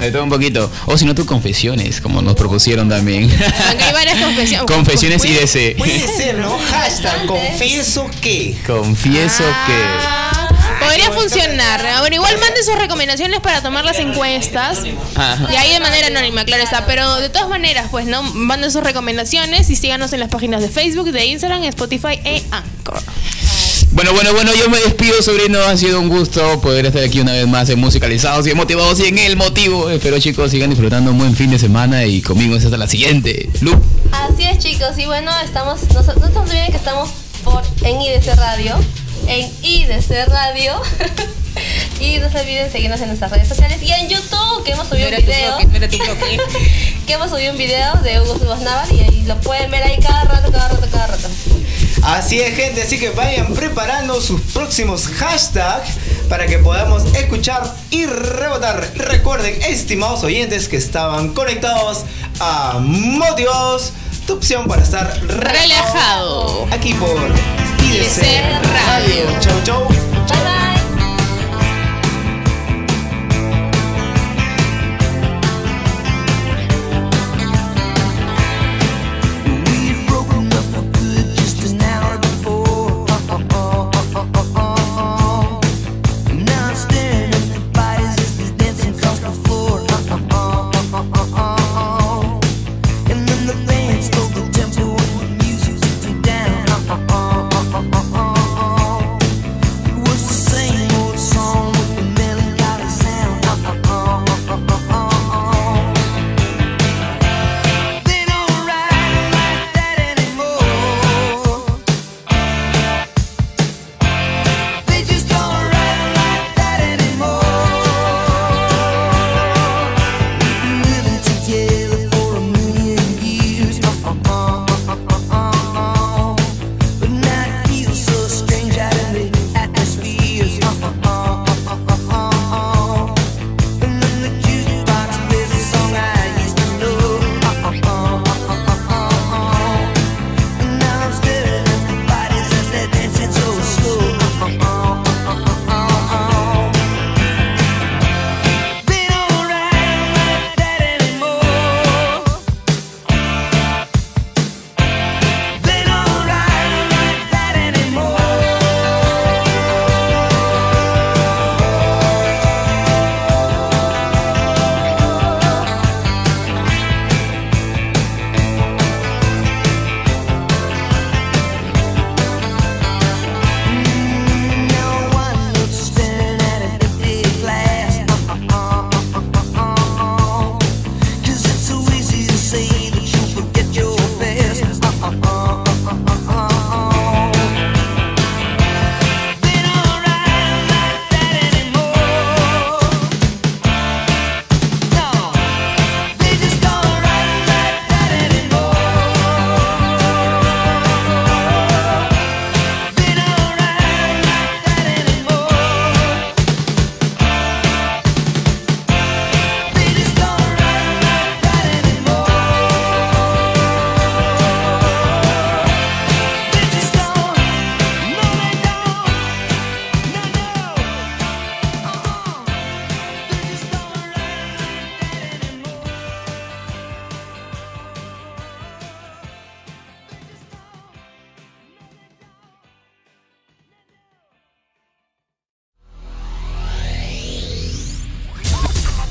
De todo un poquito. O si no, tus confesiones, como nos propusieron también. Aunque hay varias confesiones. Confesiones y DC. Puede ser, ¿no? Hashtag confieso que. Confieso Podría funcionar. Bueno, igual manden sus recomendaciones para tomar las encuestas. Ajá. Y ahí de manera anónima, claro está. Pero de todas maneras, pues, ¿no? Manden sus recomendaciones y síganos en las páginas de Facebook, de Instagram, Spotify e Anchor. Bueno, bueno, bueno, yo me despido, sobrino. Ha sido un gusto poder estar aquí una vez más en Musicalizados y en Motivados y en el motivo. Espero, chicos, sigan disfrutando un buen fin de semana y conmigo es hasta la siguiente. Lu. Así es, chicos. Y bueno, estamos, no, no se olviden que estamos por en IDC Radio. En IDC Radio. y no se olviden seguirnos en nuestras redes sociales y en YouTube, que hemos subido un tu video. bloque, tu que hemos subido un video de Hugo Subas Navar y ahí lo pueden ver ahí cada rato, cada rato, cada rato. Así es, gente. Así que vayan preparando sus próximos hashtags para que podamos escuchar y rebotar. Recuerden, estimados oyentes que estaban conectados a Motivados, tu opción para estar Relajado. Aquí por IDC Radio. Chau, chau.